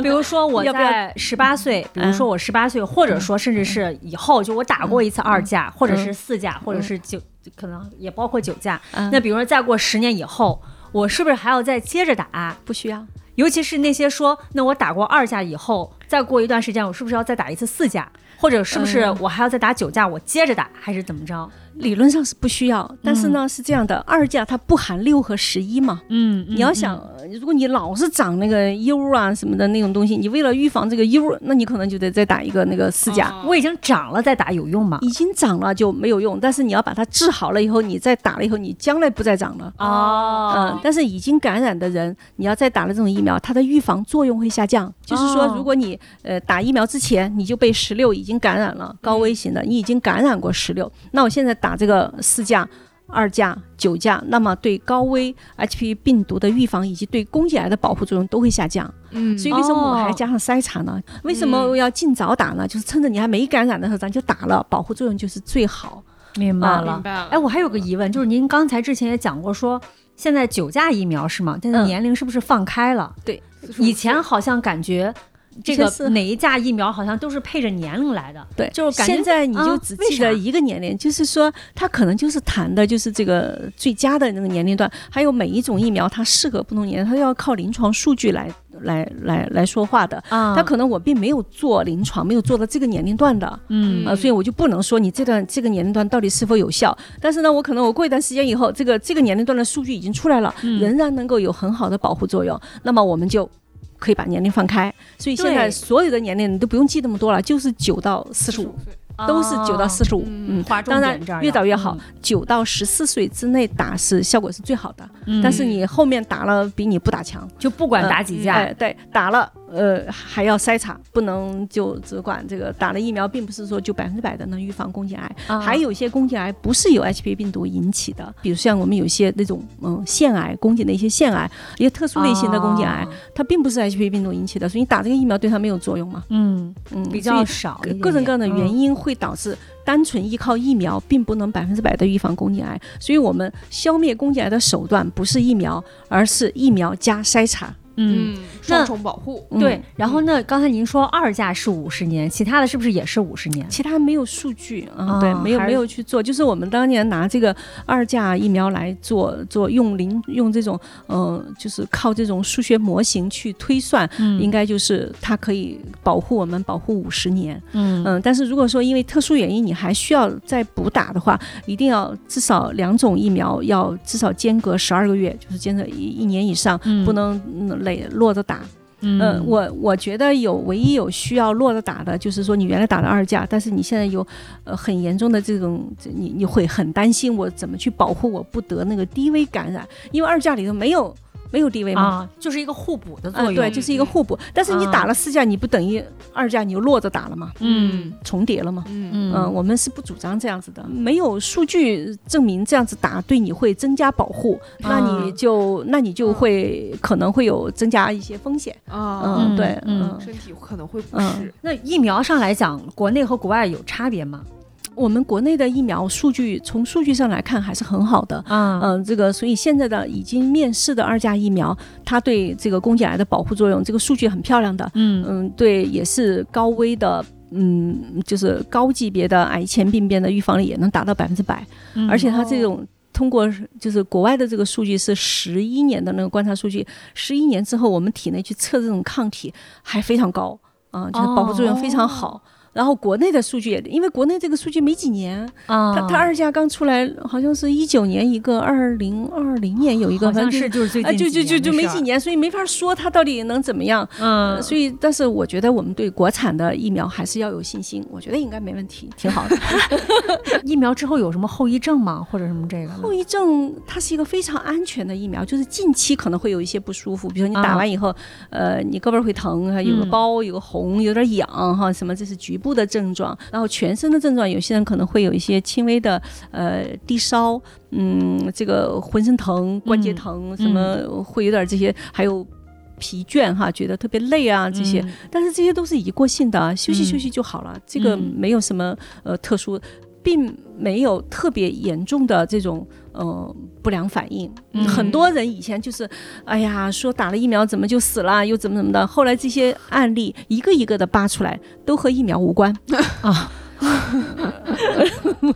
比如说 我要不要在十八岁，比如说我十八岁，或者说甚至是以后，就我打过一次二价，或者是四价，或者是九，可能也包括九价。嗯那比如说再过十年以后，我是不是还要再接着打？不需要。尤其是那些说，那我打过二价以后，再过一段时间，我是不是要再打一次四价？或者是不是嗯我还要再打九价，我接着打，还是怎么着？理论上是不需要，但是呢、是这样的，二价它不含六和十一嘛。嗯，你要想，呃如果你老是长那个 U 啊什么的那种东西，你为了预防这个 U，那你可能就得再打一个那个四价。哦我已经长了再打有用吗？已经长了就没有用，但是你要把它治好了以后，你再打了以后，你将来不再长了。哦嗯，但是已经感染的人，你要再打了这种疫苗，它的预防作用会下降。就是说哦，如果你呃打疫苗之前你就被十六已经感染了高危型的，你已经感染过十六，那我现在打这个四价。二价、九价，那么对高危 HPV 病毒的预防以及对宫颈癌的保护作用都会下降。嗯所以为什么我还哦加上筛查呢？为什么要尽早打呢？就是趁着你还没感染的时候，咱就打了，保护作用就是最好。啊明白了明。白了，哎，我还有个疑问，就是您刚才之前也讲过说。现在九价疫苗是吗？但是嗯年龄是不是放开了？对，以前好像感觉这个是哪一价疫苗好像都是配着年龄来的。对，就是感觉现在你就啊只记得一个年龄，就是说它可能就是谈的就是这个最佳的那个年龄段，还有每一种疫苗它适合不同年龄，它要靠临床数据来来来来说话的。啊它可能我并没有做临床，没有做到这个年龄段的，嗯呃，所以我就不能说你这段这个年龄段到底是否有效。但是呢，我可能我过一段时间以后，这个这个年龄段的数据已经出来了，嗯仍然能够有很好的保护作用，那么我们就。可以把年龄放开，所以现在所有的年龄你都不用记那么多了，就是九到四十五，都是九到四十五，嗯，当然越早越好嗯，九到十四岁之内打是效果是最好的，嗯。但是你后面打了比你不打强，就不管打几价，哎，对，打了呃还要筛查，不能就只管这个打了疫苗，并不是说就百分之百的能预防宫颈癌，啊还有一些宫颈癌不是由 HPV 病毒引起的，比如像我们有些那种嗯腺癌，宫颈的一些腺癌，一些特殊类型的宫颈癌，啊它并不是 HPV 病毒引起的，所以你打这个疫苗对它没有作用嘛，嗯，嗯，比较少一点点，各种各样的原因。因会导致单纯依靠疫苗并不能百分之百的预防宫颈癌，所以我们消灭宫颈癌的手段不是疫苗，而是疫苗加筛查。嗯，嗯，双重保护。嗯对。然后呢，刚才您说二价是五十年，其他的是不是也是五十年？其他没有数据啊，啊对，没有没有去做，就是我们当年拿这个二价疫苗来做做用临用这种嗯，就是靠这种数学模型去推算，嗯应该就是它可以保护我们保护五十年。嗯嗯，但是如果说因为特殊原因你还需要再补打的话，一定要至少两种疫苗要至少间隔十二个月，就是间隔一一年以上，嗯不能嗯累落着打。嗯嗯，我我觉得有唯一有需要落着打的，就是说你原来打的二价，但是你现在有呃很严重的这种，你你会很担心我怎么去保护我不得那个低危感染，因为二价里头没有没有地位嘛。啊，就是一个互补的作啊，用。对，就是一个互补。但是你啊打了四价，你不等于二价你又落着打了吗？嗯重叠了吗？嗯嗯嗯，我们是不主张这样子的，没有数据证明这样子打对你会增加保护，那你啊就那你就会可能会有增加一些风险。啊，嗯，对，嗯嗯，身体可能会不嗯适。那疫苗上来讲，国内和国外有差别吗？我们国内的疫苗数据从数据上来看还是很好的。啊嗯，这个所以现在的已经面世的二价疫苗，它对这个宫颈癌的保护作用，这个数据很漂亮的。嗯嗯，对，也是高危的。嗯，就是高级别的癌前病变的预防率也能达到百分之百，嗯而且它这种通过就是国外的这个数据是十一年的那个观察数据，十一年之后我们体内去测这种抗体还非常高啊、就是保护作用非常好。然后国内的数据也，因为国内这个数据没几年，啊，它它二价刚出来，好像是一九年一个，二零二零年有一个，好像是就是最啊，近就就就就没几年年，所以没法说它到底能怎么样。嗯，所以，但是我觉得我们对国产的疫苗还是要有信心，我觉得应该没问题，挺好的。疫苗之后有什么后遗症吗？或者什么这个？后遗症它是一个非常安全的疫苗，就是近期可能会有一些不舒服，比如说你打啊完以后，呃，你胳膊会疼，还有个嗯包，有个红，有点痒哈，什么这是局部的症状。然后全身的症状，有些人可能会有一些轻微的呃低烧，嗯，这个浑身疼、关节嗯疼，什么会有点这些，还有。疲倦哈，觉得特别累啊，这些，嗯但是这些都是一过性的，休息嗯休息就好了。这个嗯没有什么呃特殊，并没有特别严重的这种呃不良反应。嗯很多人以前就是，哎呀，说打了疫苗怎么就死了，又怎么怎么的。后来这些案例一个一个的扒出来，都和疫苗无关 啊。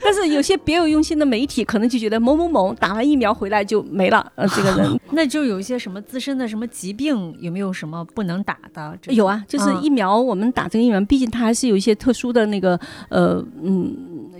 但是有些别有用心的媒体可能就觉得某某某打完疫苗回来就没了，呃，这个人 那就有一些什么自身的什么疾病，有没有什么不能打的？有啊，就是嗯疫苗，我们打这个疫苗，毕竟它还是有一些特殊的那个呃嗯，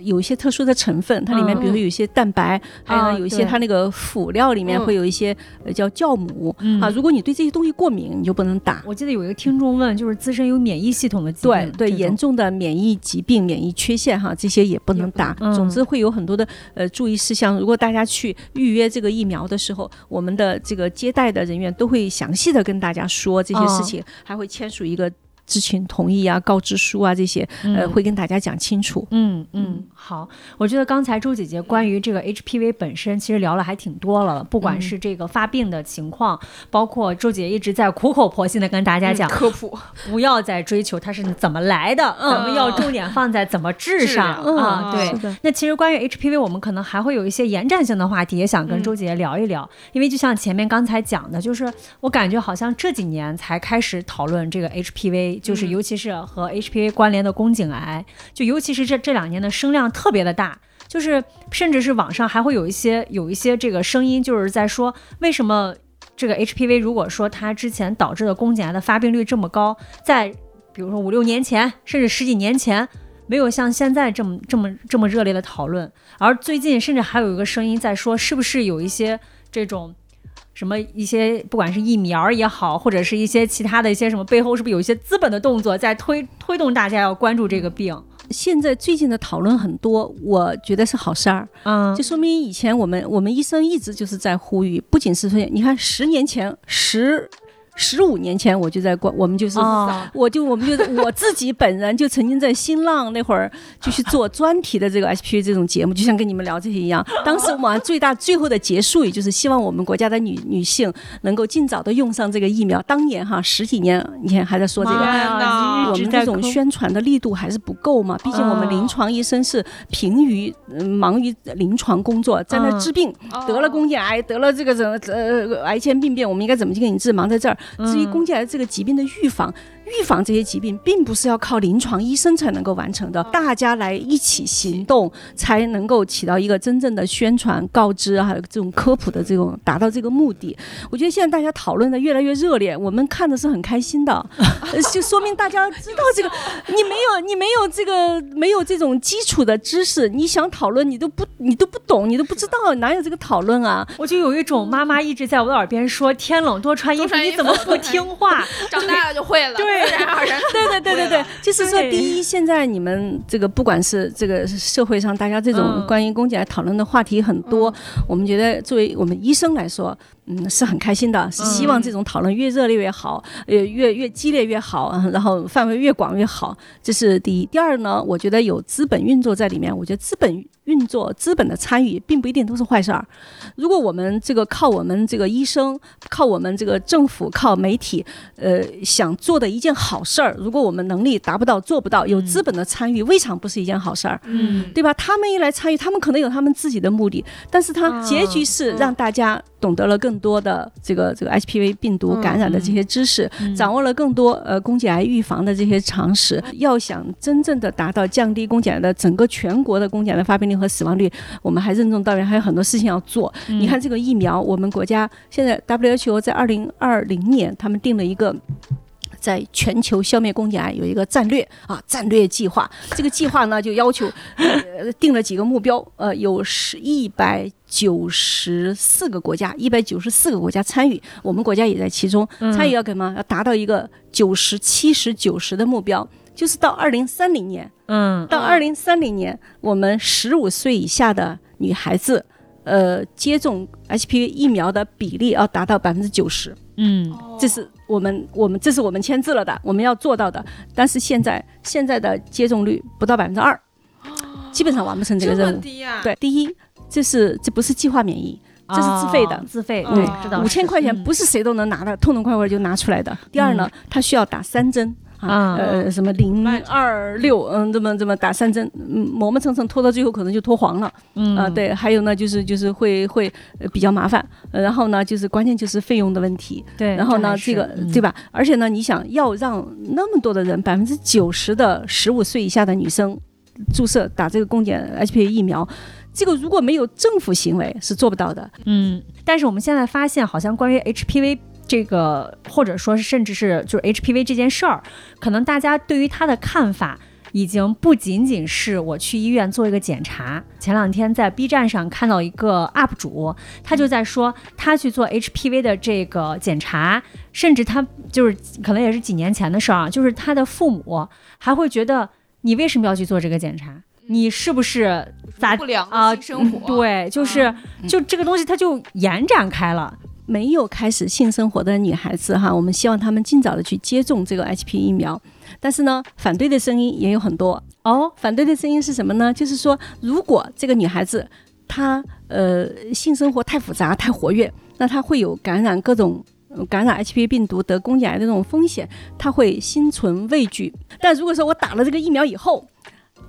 有一些特殊的成分，它里面嗯比如说有一些蛋白，还有啊呢有一些它那个辅料里面嗯会有一些呃叫酵母嗯啊，如果你对这些东西过敏，你就不能打。我记得有一个听众问，就是自身有免疫系统的疾病，对对，严重的免疫疾病、免疫缺陷哈，这些也不能打。嗯总之会有很多的呃注意事项。如果大家去预约这个疫苗的时候，我们的这个接待的人员都会详细的跟大家说这些事情，还会签署一个。知情同意啊、告知书啊这些，呃，嗯会跟大家讲清楚。嗯嗯，好，我觉得刚才周姐姐关于这个 HPV 本身，其实聊了还挺多了，不管是这个发病的情况，包括周姐一直在苦口婆心的跟大家讲，科普，不要再追求它是怎么来的，咱们要重点放在怎么治上啊。嗯对。那其实关于 HPV，我们可能还会有一些延展性的话题，也想跟嗯。周姐姐聊一聊。因为就像前面刚才讲的，就是我感觉好像这几年才开始讨论这个 HPV，就是嗯尤其是和 HPV 关联的宫颈癌，就尤其是这这两年的声量特别的大。就是甚至是网上还会有一些有一些这个声音，就是在说为什么这个 HPV 如果说它之前导致的宫颈癌的发病率这么高，在比如说五六年前，甚至十几年前，没有像现在这么这么这么热烈的讨论。而最近甚至还有一个声音在说，是不是有一些这种什么一些不管是疫苗也好，或者是一些其他的一些什么背后是不是有一些资本的动作在推推动大家要关注这个病？现在最近的讨论很多，我觉得是好事儿，嗯就说明以前我们我们医生一直就是在呼吁，不仅是说，你看十年前十。十五年前我就在关，我们就是哦我就我们就我自己本人就曾经在新浪那会儿就去做专题的这个 HPV 这种节目，就像跟你们聊这些一样。当时我们最大最后的结束，语就是希望我们国家的女女性能够尽早的用上这个疫苗。当年哈十几年以前还在说这个，我们这种宣传的力度还是不够嘛，毕竟我们临床医生是疲于、呃忙于临床工作，在那治病，得了宫颈癌，得了这个什么呃癌前病变，我们应该怎么去给你治？忙在这儿。至于宫颈癌这个疾病的预防，预防这些疾病，并不是要靠临床医生才能够完成的，大家来一起行动，才能够起到一个真正的宣传、告知还有这种科普的这种达到这个目的。我觉得现在大家讨论的越来越热烈，我们看的是很开心的，呃就说明大家知道这个，你没有你没有这个没有这种基础的知识，你想讨论你都不你都不懂，你都不知道，哪有这个讨论啊？我就有一种妈妈一直在我的耳边说：“天冷多穿衣服，你怎么不听话长大了就会了，对自然而然。对对对对对，就是说，第一，现在你们这个不管是这个社会上大家这种嗯关于宫颈癌讨论的话题很多，我们觉得作为我们医生来说，嗯，是很开心的，是希望这种讨论越热烈越好，呃，越越激烈越好，啊然后范围越广越好，这是第一。第二呢，我觉得有资本运作在里面，我觉得资本运作、资本的参与，并不一定都是坏事儿。如果我们这个靠我们这个医生，靠我们这个政府，靠媒体，呃，想做的一件好事儿，如果我们能力达不到、做不到，有资本的参与，未尝不是一件好事儿，嗯对吧？他们一来参与，他们可能有他们自己的目的，但是他结局是让大家懂得了更多的这个这个 HPV 病毒感染的这些知识，掌握了更多呃宫颈癌预防的这些常识。要想真正的达到降低宫颈癌的整个全国的宫颈癌的发病率和死亡率，我们还任重道远，还有很多事情要做。你看这个疫苗，我们国家现在 WHO 在二零二零年他们定了一个。在全球消灭宫颈癌有一个战略啊，战略计划。这个计划呢，就要求呃定了几个目标，呃，有十一百九十四个国家，一百九十四个国家参与，我们国家也在其中。参与要干嘛？要达到一个九十七十九十的目标，就是到二零三零年，嗯到二零三零年，我们十五岁以下的女孩子，呃，接种 HPV 疫苗的比例要达到百分之九十。嗯这是我们我们这是我们签字了的，我们要做到的。但是现在现在的接种率不到百分之二，基本上完不成这个任务。么低呀？对，第一，这是这不是计划免疫，这是自费的哦自费，嗯对，五千块钱嗯不是谁都能拿的，痛痛快快就拿出来的。第二呢，它需要打三针。啊，嗯呃，什么零二六，嗯，这么这么打三针，嗯，磨磨蹭蹭拖到最后可能就拖黄了，嗯。啊，对，还有呢，就是就是会会呃比较麻烦，呃然后呢，就是关键就是费用的问题，对，然后呢，这个嗯。对吧？而且呢，你想要让那么多的人，百分之九十的十五岁以下的女生注射打这个宫颈 HPV 疫苗，这个如果没有政府行为是做不到的。嗯，但是我们现在发现，好像关于 HPV 这个，或者说是甚至是就是 HPV 这件事儿，可能大家对于它的看法。已经不仅仅是我去医院做一个检查。前两天在 B 站上看到一个 UP 主，他就在说他去做 HPV 的这个检查，甚至他就是可能也是几年前的事儿啊，就是他的父母还会觉得你为什么要去做这个检查？你是不是咋不良啊生活，对，就是就这个东西它就延展开了。没有开始性生活的女孩子哈，我们希望她们尽早的去接种这个 HP 疫苗。但是呢，反对的声音也有很多。哦，反对的声音是什么呢？就是说，如果这个女孩子她呃性生活太复杂、太活跃，那她会有感染各种。感染 HP 病毒得宫颈癌的这种风险，她会心存畏惧。但如果说我打了这个疫苗以后，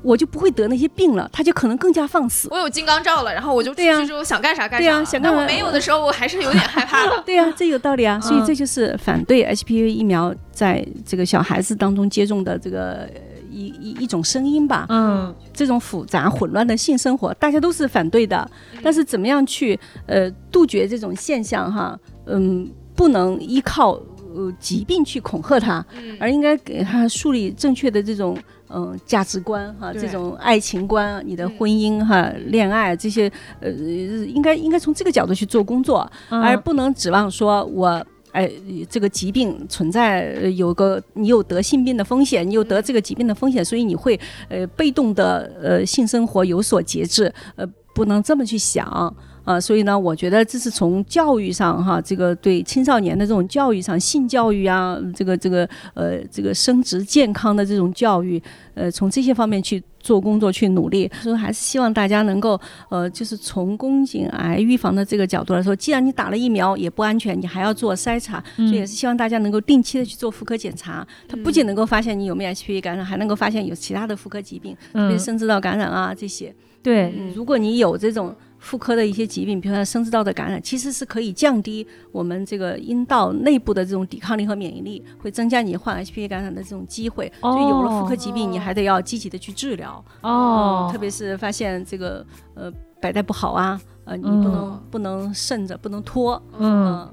我就不会得那些病了，他就可能更加放肆。我有金刚罩了，然后我就出对呀去之后想干啥干啥。对呀想干啥我没有的时候，我还是有点害怕的。对呀、这有道理啊。所以嗯这就是反对 HPV 疫苗在这个小孩子当中接种的这个呃一一一种声音吧。嗯这种复杂混乱的性生活，大家都是反对的。但是怎么样去呃杜绝这种现象哈？嗯，不能依靠呃疾病去恐吓他，嗯而应该给他树立正确的这种嗯、价值观哈，这种爱情观，你的婚姻哈、恋爱这些呃，应该应该从这个角度去做工作，嗯。而不能指望说我。哎，这个疾病存在，呃有个你有得性病的风险，你有得这个疾病的风险，所以你会呃被动的呃性生活有所节制，呃不能这么去想啊、所以呢，我觉得这是从教育上哈，这个对青少年的这种教育上，性教育啊，这个这个呃这个生殖健康的这种教育，呃从这些方面去做工作去努力，所以还是希望大家能够呃就是从宫颈癌预防的这个角度来说，既然你打了疫苗也不安全，你还要做筛查，所以也是希望大家能够定期的去做妇科检查，它不仅能够发现你有没有 HPV 感染，还能够发现有其他的妇科疾病，特别嗯。是生殖道感染啊这些。对，嗯，如果你有这种妇科的一些疾病，比如说生殖道的感染，其实是可以降低我们这个阴道内部的这种抵抗力和免疫力，会增加你患 HPV 感染的这种机会。所以有了妇科疾病，你还得要积极的去治疗。哦嗯特，别是发现这个呃白带不好啊，呃你不能、嗯不能慎着，不能拖，嗯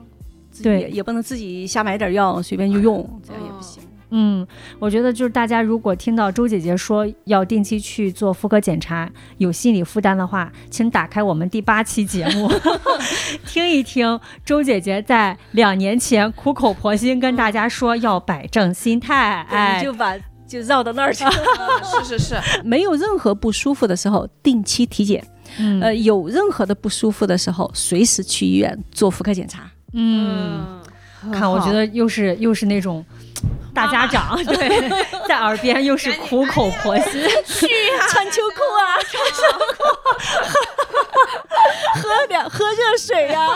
对也也不能自己瞎买点药随便就用，这样也不行。嗯，我觉得就是大家如果听到周姐姐说要定期去做妇科检查，有心理负担的话，请打开我们第八期节目，听一听周姐姐在两年前苦口婆心跟大家说要摆正心态，哎，就把就绕到那儿去 了，是是是，没有任何不舒服的时候，定期体检。嗯呃，有任何的不舒服的时候，随时去医院做妇科检查。嗯，看，我觉得又是又是那种。大家长对，在耳边又是苦口婆心，穿秋裤啊，穿秋裤，喝点喝热水呀。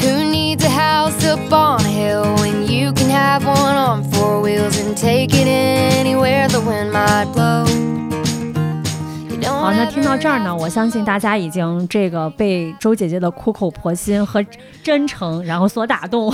Who needs a house up on a hill when you can have one on four wheels and take it anywhere the wind might blow? 好，那听到这儿呢，我相信大家已经这个被周姐姐的苦口婆心和真诚，然后所打动。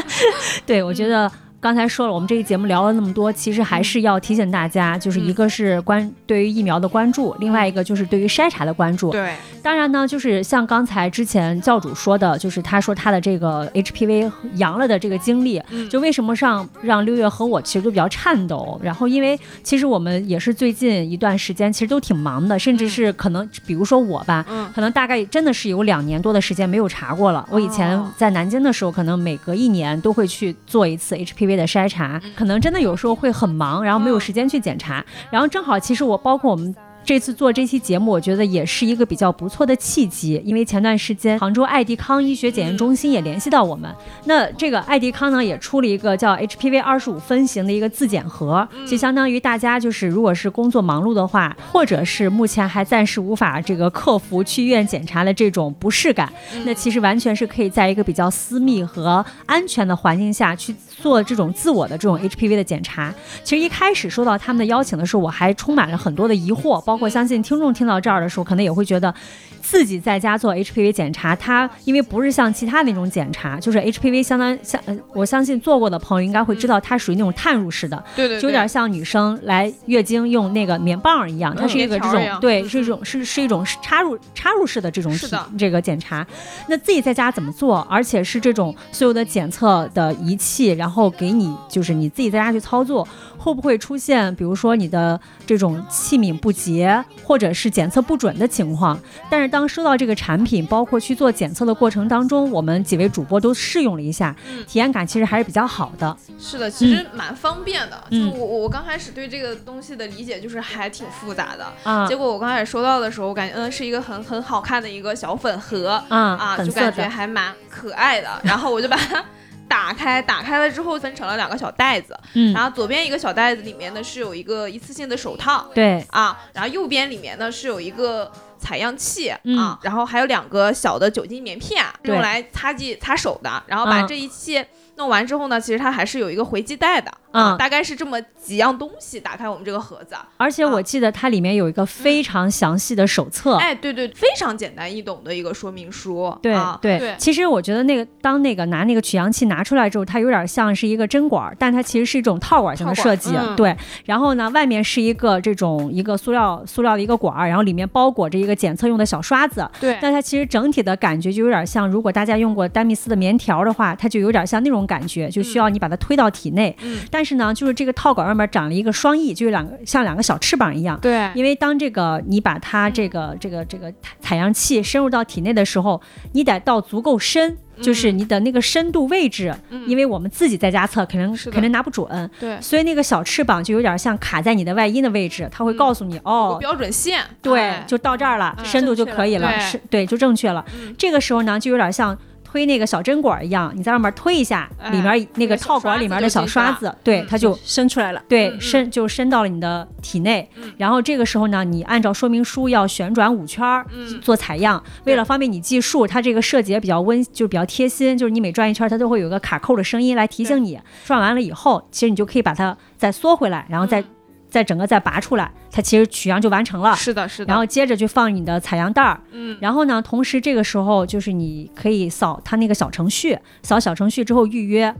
对我觉得。刚才说了，我们这个节目聊了那么多，其实还是要提醒大家，就是一个是关对于疫苗的关注，另外一个就是对于筛查的关注。对，当然呢，就是像刚才之前教主说的，就是他说他的这个 HPV 阳了的这个经历，嗯就为什么上让六月和我其实都比较颤抖。然后因为其实我们也是最近一段时间其实都挺忙的，甚至是可能比如说我吧，嗯可能大概真的是有两年多的时间没有查过了。我以前哦在南京的时候，可能每隔一年都会去做一次 HPV 的筛查，可能真的有时候会很忙，然后没有时间去检查。然后正好，其实我包括我们。这次做这期节目，我觉得也是一个比较不错的契机，因为前段时间杭州爱迪康医学检验中心也联系到我们，那这个爱迪康呢也出了一个叫 HPV 二十五分型的一个自检盒，就相当于大家就是如果是工作忙碌的话，或者是目前还暂时无法这个克服去医院检查的这种不适感，那其实完全是可以在一个比较私密和安全的环境下去做这种自我的这种 HPV 的检查。其实一开始收到他们的邀请的时候，我还充满了很多的疑惑，包括相信听众听到这儿的时候，可能也会觉得自己在家做 HPV 检查，它因为不是像其他那种检查，就是 HPV 相当像，呃我相信做过的朋友应该会知道，它属于那种探入式的，对对，就有点像女生来月经用那个棉棒一样，它是一个这种对，是一种是是一种插入插入式的这种这个检查。那自己在家怎么做？而且是这种所有的检测的仪器，然后给你就是你自己在家去操作，会不会出现比如说你的这种器皿不洁，或者是检测不准的情况。但是当收到这个产品，包括去做检测的过程当中，我们几位主播都试用了一下，嗯体验感其实还是比较好的。是的，其实蛮方便的。嗯就我我我刚开始对这个东西的理解就是还挺复杂的，啊结果我刚开始收到的时候，我感觉嗯是一个很很好看的一个小粉盒啊就感觉，还蛮可爱的。然后我就把它打开，打开了之后分成了两个小袋子，嗯。然，后左边一个小袋子里面呢是有一个一次性的手套。对，啊，然后右边里面呢是有一个。采样器。嗯。啊，然后还有两个小的酒精棉片，用来擦剂擦手的。然后把嗯。这一切弄完之后呢，其实它还是有一个回寄袋的，嗯大概是这么几样东西。打开我们这个盒子，而且我记得它里面有一个非常详细的手册。哎，对对，非常简单易懂的一个说明书。对啊、对对其实我觉得那个当那个拿那个取样器拿出来之后，它有点像是一个针管儿，但它其实是一种套管型的设计。嗯对，然后呢，外面是一个这种一个塑料塑料的一个管儿，然后里面包裹着一个检测用的小刷子。对但它其实整体的感觉就有点像，如果大家用过丹蜜丝的棉条的话，它就有点像那种感觉，就需要你把它推到体内。嗯但是呢，就是这个套管外面长了一个双翼，就有两个像两个小翅膀一样。对因为当这个你把它这个这个这个采采样器深入到体内的时候，你得到足够深，就是你的那个深度位置，因为我们自己在家测，肯定是的肯定拿不准，对，所以那个小翅膀就有点像卡在你的外阴的位置，它会告诉你、哦。标准线。对哎，就到这儿了，嗯深度就可以了，是对，就正确了。嗯这个时候呢，就有点像推那个小针管一样，你在上面推一下，哎里面那个套管里面的小刷刷子子，对，嗯它就伸出来了。对，伸就伸到了你的体内，嗯。然后这个时候呢，你按照说明书要旋转五圈做采样，为了方便你计数，它这个设计也比较温，就是比较贴心，就是你每转一圈儿，它都会有个卡扣的声音来提醒你。转完了以后，其实你就可以把它再缩回来，然后再、嗯再整个再拔出来，它其实取样就完成了。是的，是的。然后接着就放你的采样袋儿，嗯，然后呢，同时这个时候就是你可以扫它那个小程序，扫小程序之后预约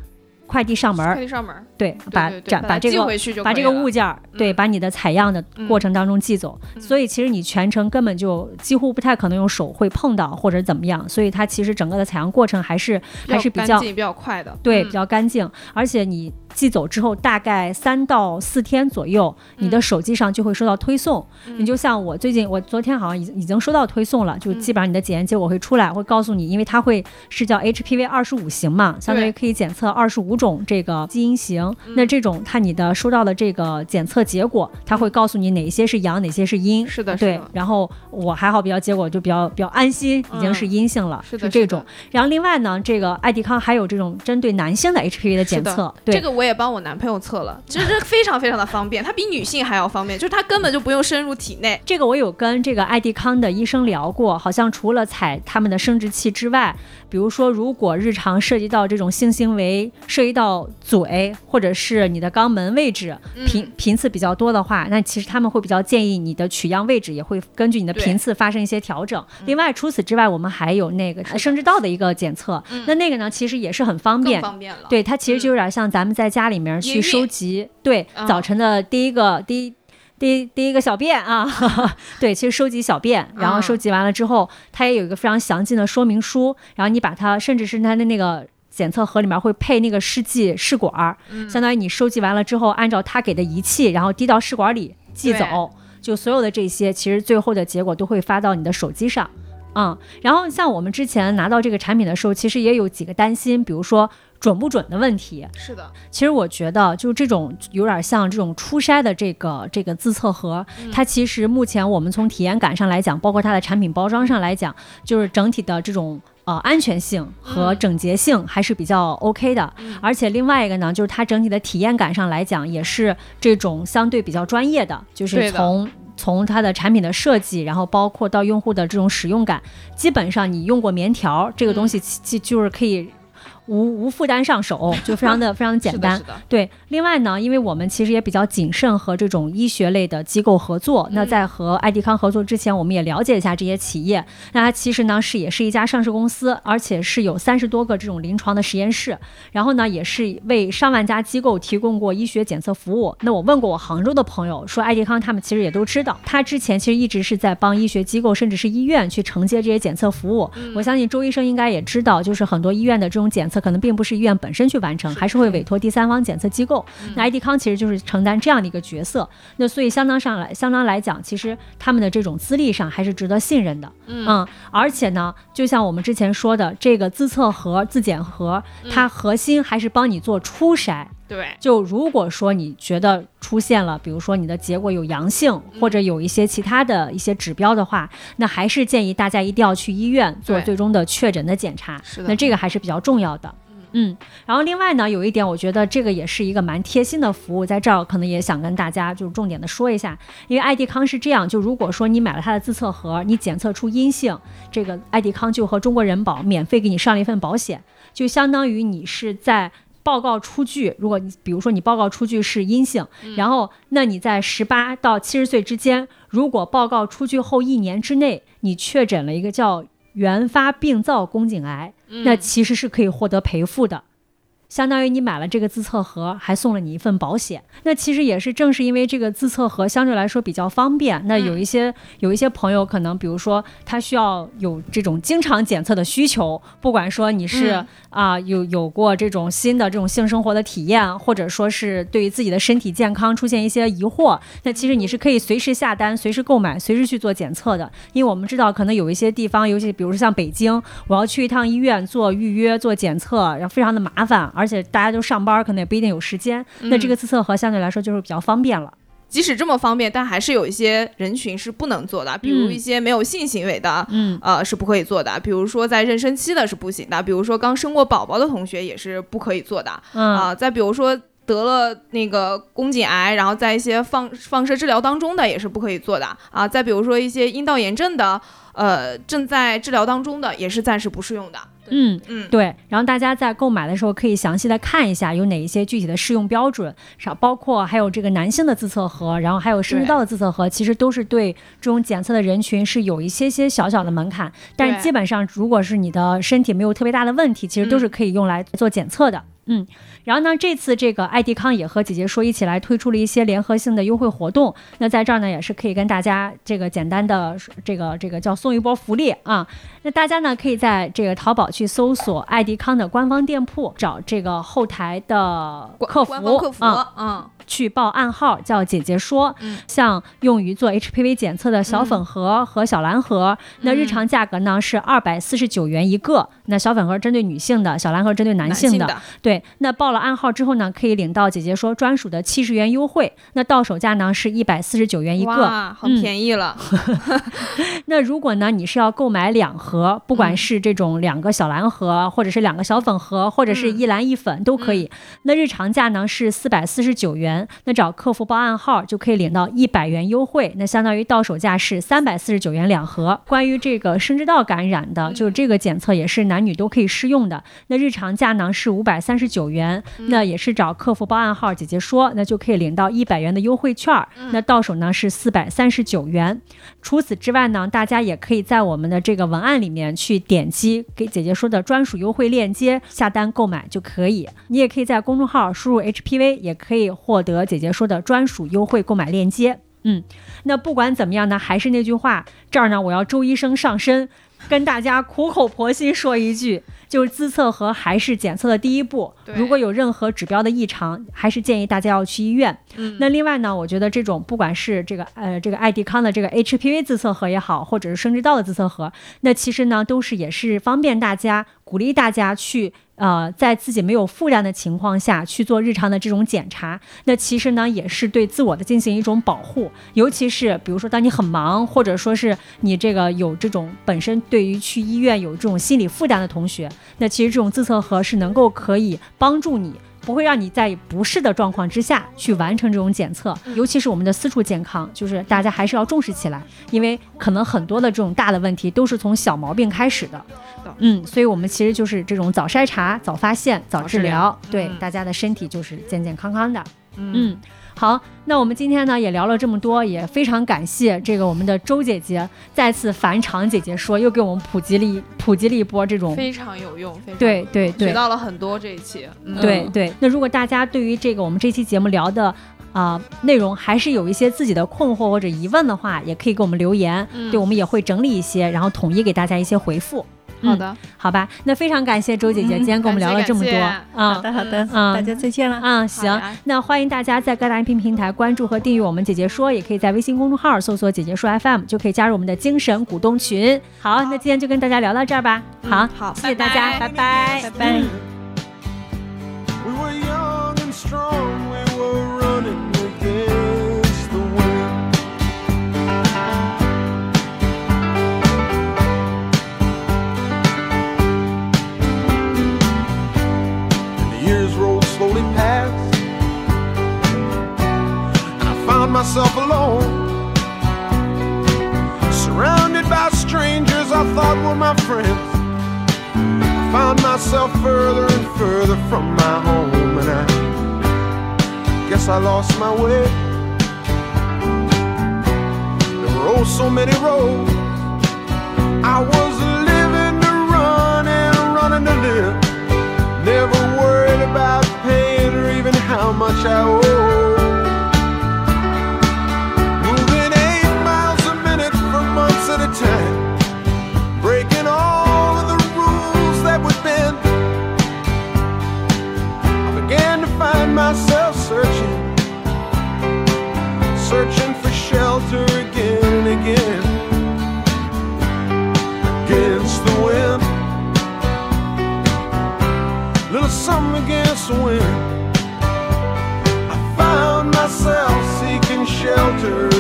快递上门儿，快递上门，对，把这把这个把这个物件儿，对，嗯把你的采样的过程当中寄走，嗯所以其实你全程根本就几乎不太可能用手会碰到或者怎么样，所以它其实整个的采样过程还是还是比较干净比较快的。对，嗯比较干净，而且你寄走之后，大概三到四天左右，你的手机上就会收到推送。你就像我最近，我昨天好像已已经收到推送了，就基本上你的检验结果会出来，会告诉你，因为它会是叫 HPV 二十五型嘛，相当于可以检测二十五种这个基因型。那这种看你的收到的这个检测结果，它会告诉你哪些是阳，哪些是阴。是的，对，然后我还好，比较结果就比较比较安心，已经是嗯阴性了，是的是这种。然后另外呢，这个艾迪康还有这种针对男性的 HPV 的检测，对，这个我也帮我男朋友测了，其实这非常非常的方便，它比女性还要方便，就是它根本就不用深入体内。这个我有跟这个艾迪康的医生聊过，好像除了采他们的生殖器之外，比如说如果日常涉及到这种性行为，涉及到嘴或者是你的肛门位置频嗯频次比较多的话，那其实他们会比较建议你的取样位置也会根据你的频次发生一些调整。另外除此之外，我们还有那个生殖道的一个检测，那那个呢其实也是很方更便。方便了。对，它其实就有点像咱们在家里面去收集，对，嗯早晨的第一个第一。第一第一个小便啊，对，其实收集小便，然后嗯收集完了之后，它也有一个非常详尽的说明书，然后你把它，甚至是它的那个检测盒里面会配那个试剂试管儿，嗯相当于你收集完了之后，按照它给的仪器，然后滴到试管里寄走，就所有的这些，其实最后的结果都会发到你的手机上。嗯，然后像我们之前拿到这个产品的时候，其实也有几个担心，比如说准不准的问题。是的，其实我觉得，就这种有点像这种初筛的这个这个自测盒，它其实目前我们从体验感上来讲，包括它的产品包装上来讲，就是整体的这种。呃，安全性和整洁性还是比较 OK 的，而且另外一个呢，就是它整体的体验感上来讲，也是这种相对比较专业的，就是从从它的产品的设计，然后包括到用户的这种使用感，基本上你用过棉条这个东西，其就是可以无无负担上手，就非常的 非常的简单。是的，是的对，另外呢，因为我们其实也比较谨慎和这种医学类的机构合作。那在和艾迪康合作之前，我们也了解一下这些企业。那它其实呢是也是一家上市公司，而且是有三十多个这种临床的实验室，然后呢也是为上万家机构提供过医学检测服务。那我问过我杭州的朋友，说艾迪康他们其实也都知道，他之前其实一直是在帮医学机构甚至是医院去承接这些检测服务。我相信周医生应该也知道，就是很多医院的这种检测。测可能并不是医院本身去完成，还是会委托第三方检测机构。那 ID 康其实就是承担这样的一个角色，那所以相当上来，相当来讲，其实他们的这种资历上还是值得信任的。嗯，而且呢，就像我们之前说的，这个自测盒、自检盒，它核心还是帮你做初筛。对，就如果说你觉得出现了，比如说你的结果有阳性，或者有一些其他的一些指标的话，那还是建议大家一定要去医院做最终的确诊的检查。是的那这个还是比较重要的。嗯，然后另外呢，有一点，我觉得这个也是一个蛮贴心的服务，在这儿可能也想跟大家就是重点的说一下，因为爱迪康是这样，就如果说你买了它的自测盒，你检测出阴性，这个爱迪康就和中国人保免费给你上了一份保险，就相当于你是在。报告出具，如果你比如说你报告出具是阴性，然后那你在十八到七十岁之间，如果报告出具后一年之内你确诊了一个叫原发病灶宫颈癌，那其实是可以获得赔付的。相当于你买了这个自测盒，还送了你一份保险。那其实也是正是因为这个自测盒相对来说比较方便，那有一些、有一些朋友可能，比如说他需要有这种经常检测的需求，不管说你是啊、有有过这种新的这种性生活的体验，或者说是对于自己的身体健康出现一些疑惑，那其实你是可以随时下单、随时购买、随时去做检测的。因为我们知道，可能有一些地方，尤其比如说像北京，我要去一趟医院做预约、做检测，然后非常的麻烦，而且大家就上班，可能也不一定有时间。那这个自测盒相对来说就是比较方便了。即使这么方便，但还是有一些人群是不能做的，比如嗯一些没有性行为的，嗯呃，是不可以做的。比如说在妊娠期的是不行的，比如说刚生过宝宝的同学也是不可以做的嗯啊、再比如说得了那个宫颈癌，然后在一些放放射治疗当中的也是不可以做的啊。再比如说一些阴道炎症的，呃，正在治疗当中的也是暂时不适用的。嗯。嗯，对，然后大家在购买的时候可以详细的看一下有哪一些具体的适用标准，少包括还有这个男性的自测盒，然后还有生殖道的自测盒，其实都是对这种检测的人群是有一些些小小的门槛，但是基本上如果是你的身体没有特别大的问题，其实都是可以用来做检测的。嗯，然后呢，这次这个爱迪康也和姐姐说一起来推出了一些联合性的优惠活动。那在这儿呢，也是可以跟大家这个简单的这个这个叫送一波福利啊。那大家呢，可以在这个淘宝去搜索爱迪康的官方店铺，找这个后台的客客服，啊，嗯，去报暗号叫姐姐说，嗯像用于做 HPV 检测的小粉盒和小蓝盒，那日常价格呢是二百四十九元一个。那小粉盒针对女性的，小蓝盒针对男性的。的，对，那报了暗号之后呢，可以领到姐姐说专属的七十元优惠。那到手价呢是一百四十九元一个。哇，很嗯便宜了。那如果呢，你是要购买两盒，不管是这种两个小蓝盒，或者是两个小粉盒，或者是一蓝一粉都可以。那日常价呢是四百四十九元，那找客服报暗号就可以领到一百元优惠，那相当于到手价是三百四十九元两盒。关于这个生殖道感染的，就这个检测也是男女都可以适用的。那日常价呢是五百三十九元，那也是找客服报暗号，姐姐说，那就可以领到一百元的优惠券儿。那到手呢是四百三十九元。除此之外呢，大家也可以在我们的这个文案里面去点击给姐姐说的专属优惠链接下单购买就可以。你也可以在公众号输入 HPV，也可以获得姐姐说的专属优惠购买链接。嗯，那不管怎么样呢，还是那句话，这儿呢我要周医生上身。跟大家苦口婆心说一句，就是自测和还是检测的第一步。如果有任何指标的异常，还是建议大家要去医院。嗯那另外呢，我觉得这种不管是这个呃这个爱迪康的这个 HPV 自测盒也好，或者是生殖道的自测盒，那其实呢都是也是方便大家，鼓励大家去呃在自己没有负担的情况下去做日常的这种检查。那其实呢也是对自我的进行一种保护，尤其是比如说当你很忙，或者说是你这个有这种本身对于去医院有这种心理负担的同学，那其实这种自测盒是能够可以帮助你。不会让你在不适的状况之下去完成这种检测，尤其是我们的私处健康，就是大家还是要重视起来，因为可能很多的这种大的问题都是从小毛病开始的。嗯，所以我们其实就是这种早筛查、早发现、早治疗，疗。对、嗯大家的身体就是健健康康的。嗯，嗯，好，那我们今天呢也聊了这么多，也非常感谢这个我们的周姐姐再次返场，姐姐说又给我们普及了一普及了一波这种。非常有用，非常对有用对对学到了很多这一期。嗯对对，那如果大家对于这个我们这期节目聊的啊、内容还是有一些自己的困惑或者疑问的话，也可以给我们留言，嗯对我们也会整理一些，然后统一给大家一些回复。嗯好的，好吧，那非常感谢周姐姐今天跟我们聊了这么多感谢啊好。的好的，嗯大家再见了。嗯，行，那欢迎大家在各大音频平台关注和订阅我们姐姐说，也可以在微信公众号搜索“姐姐说 FM”，就可以加入我们的精神股东群。好，那今天就跟大家聊到这儿吧。好，嗯好谢谢大家，拜拜，拜拜。We were myself alone, surrounded by strangers I thought were my friends I found myself further and further from my home, and I guess I lost my way. There were oh so many roads. I was living to run and running to live. Never worried about paying or even how much I owe. Time breaking all of the rules that would bend. I began to find myself searching, searching for shelter again and again. Against the wind, little something against the wind. I found myself seeking shelter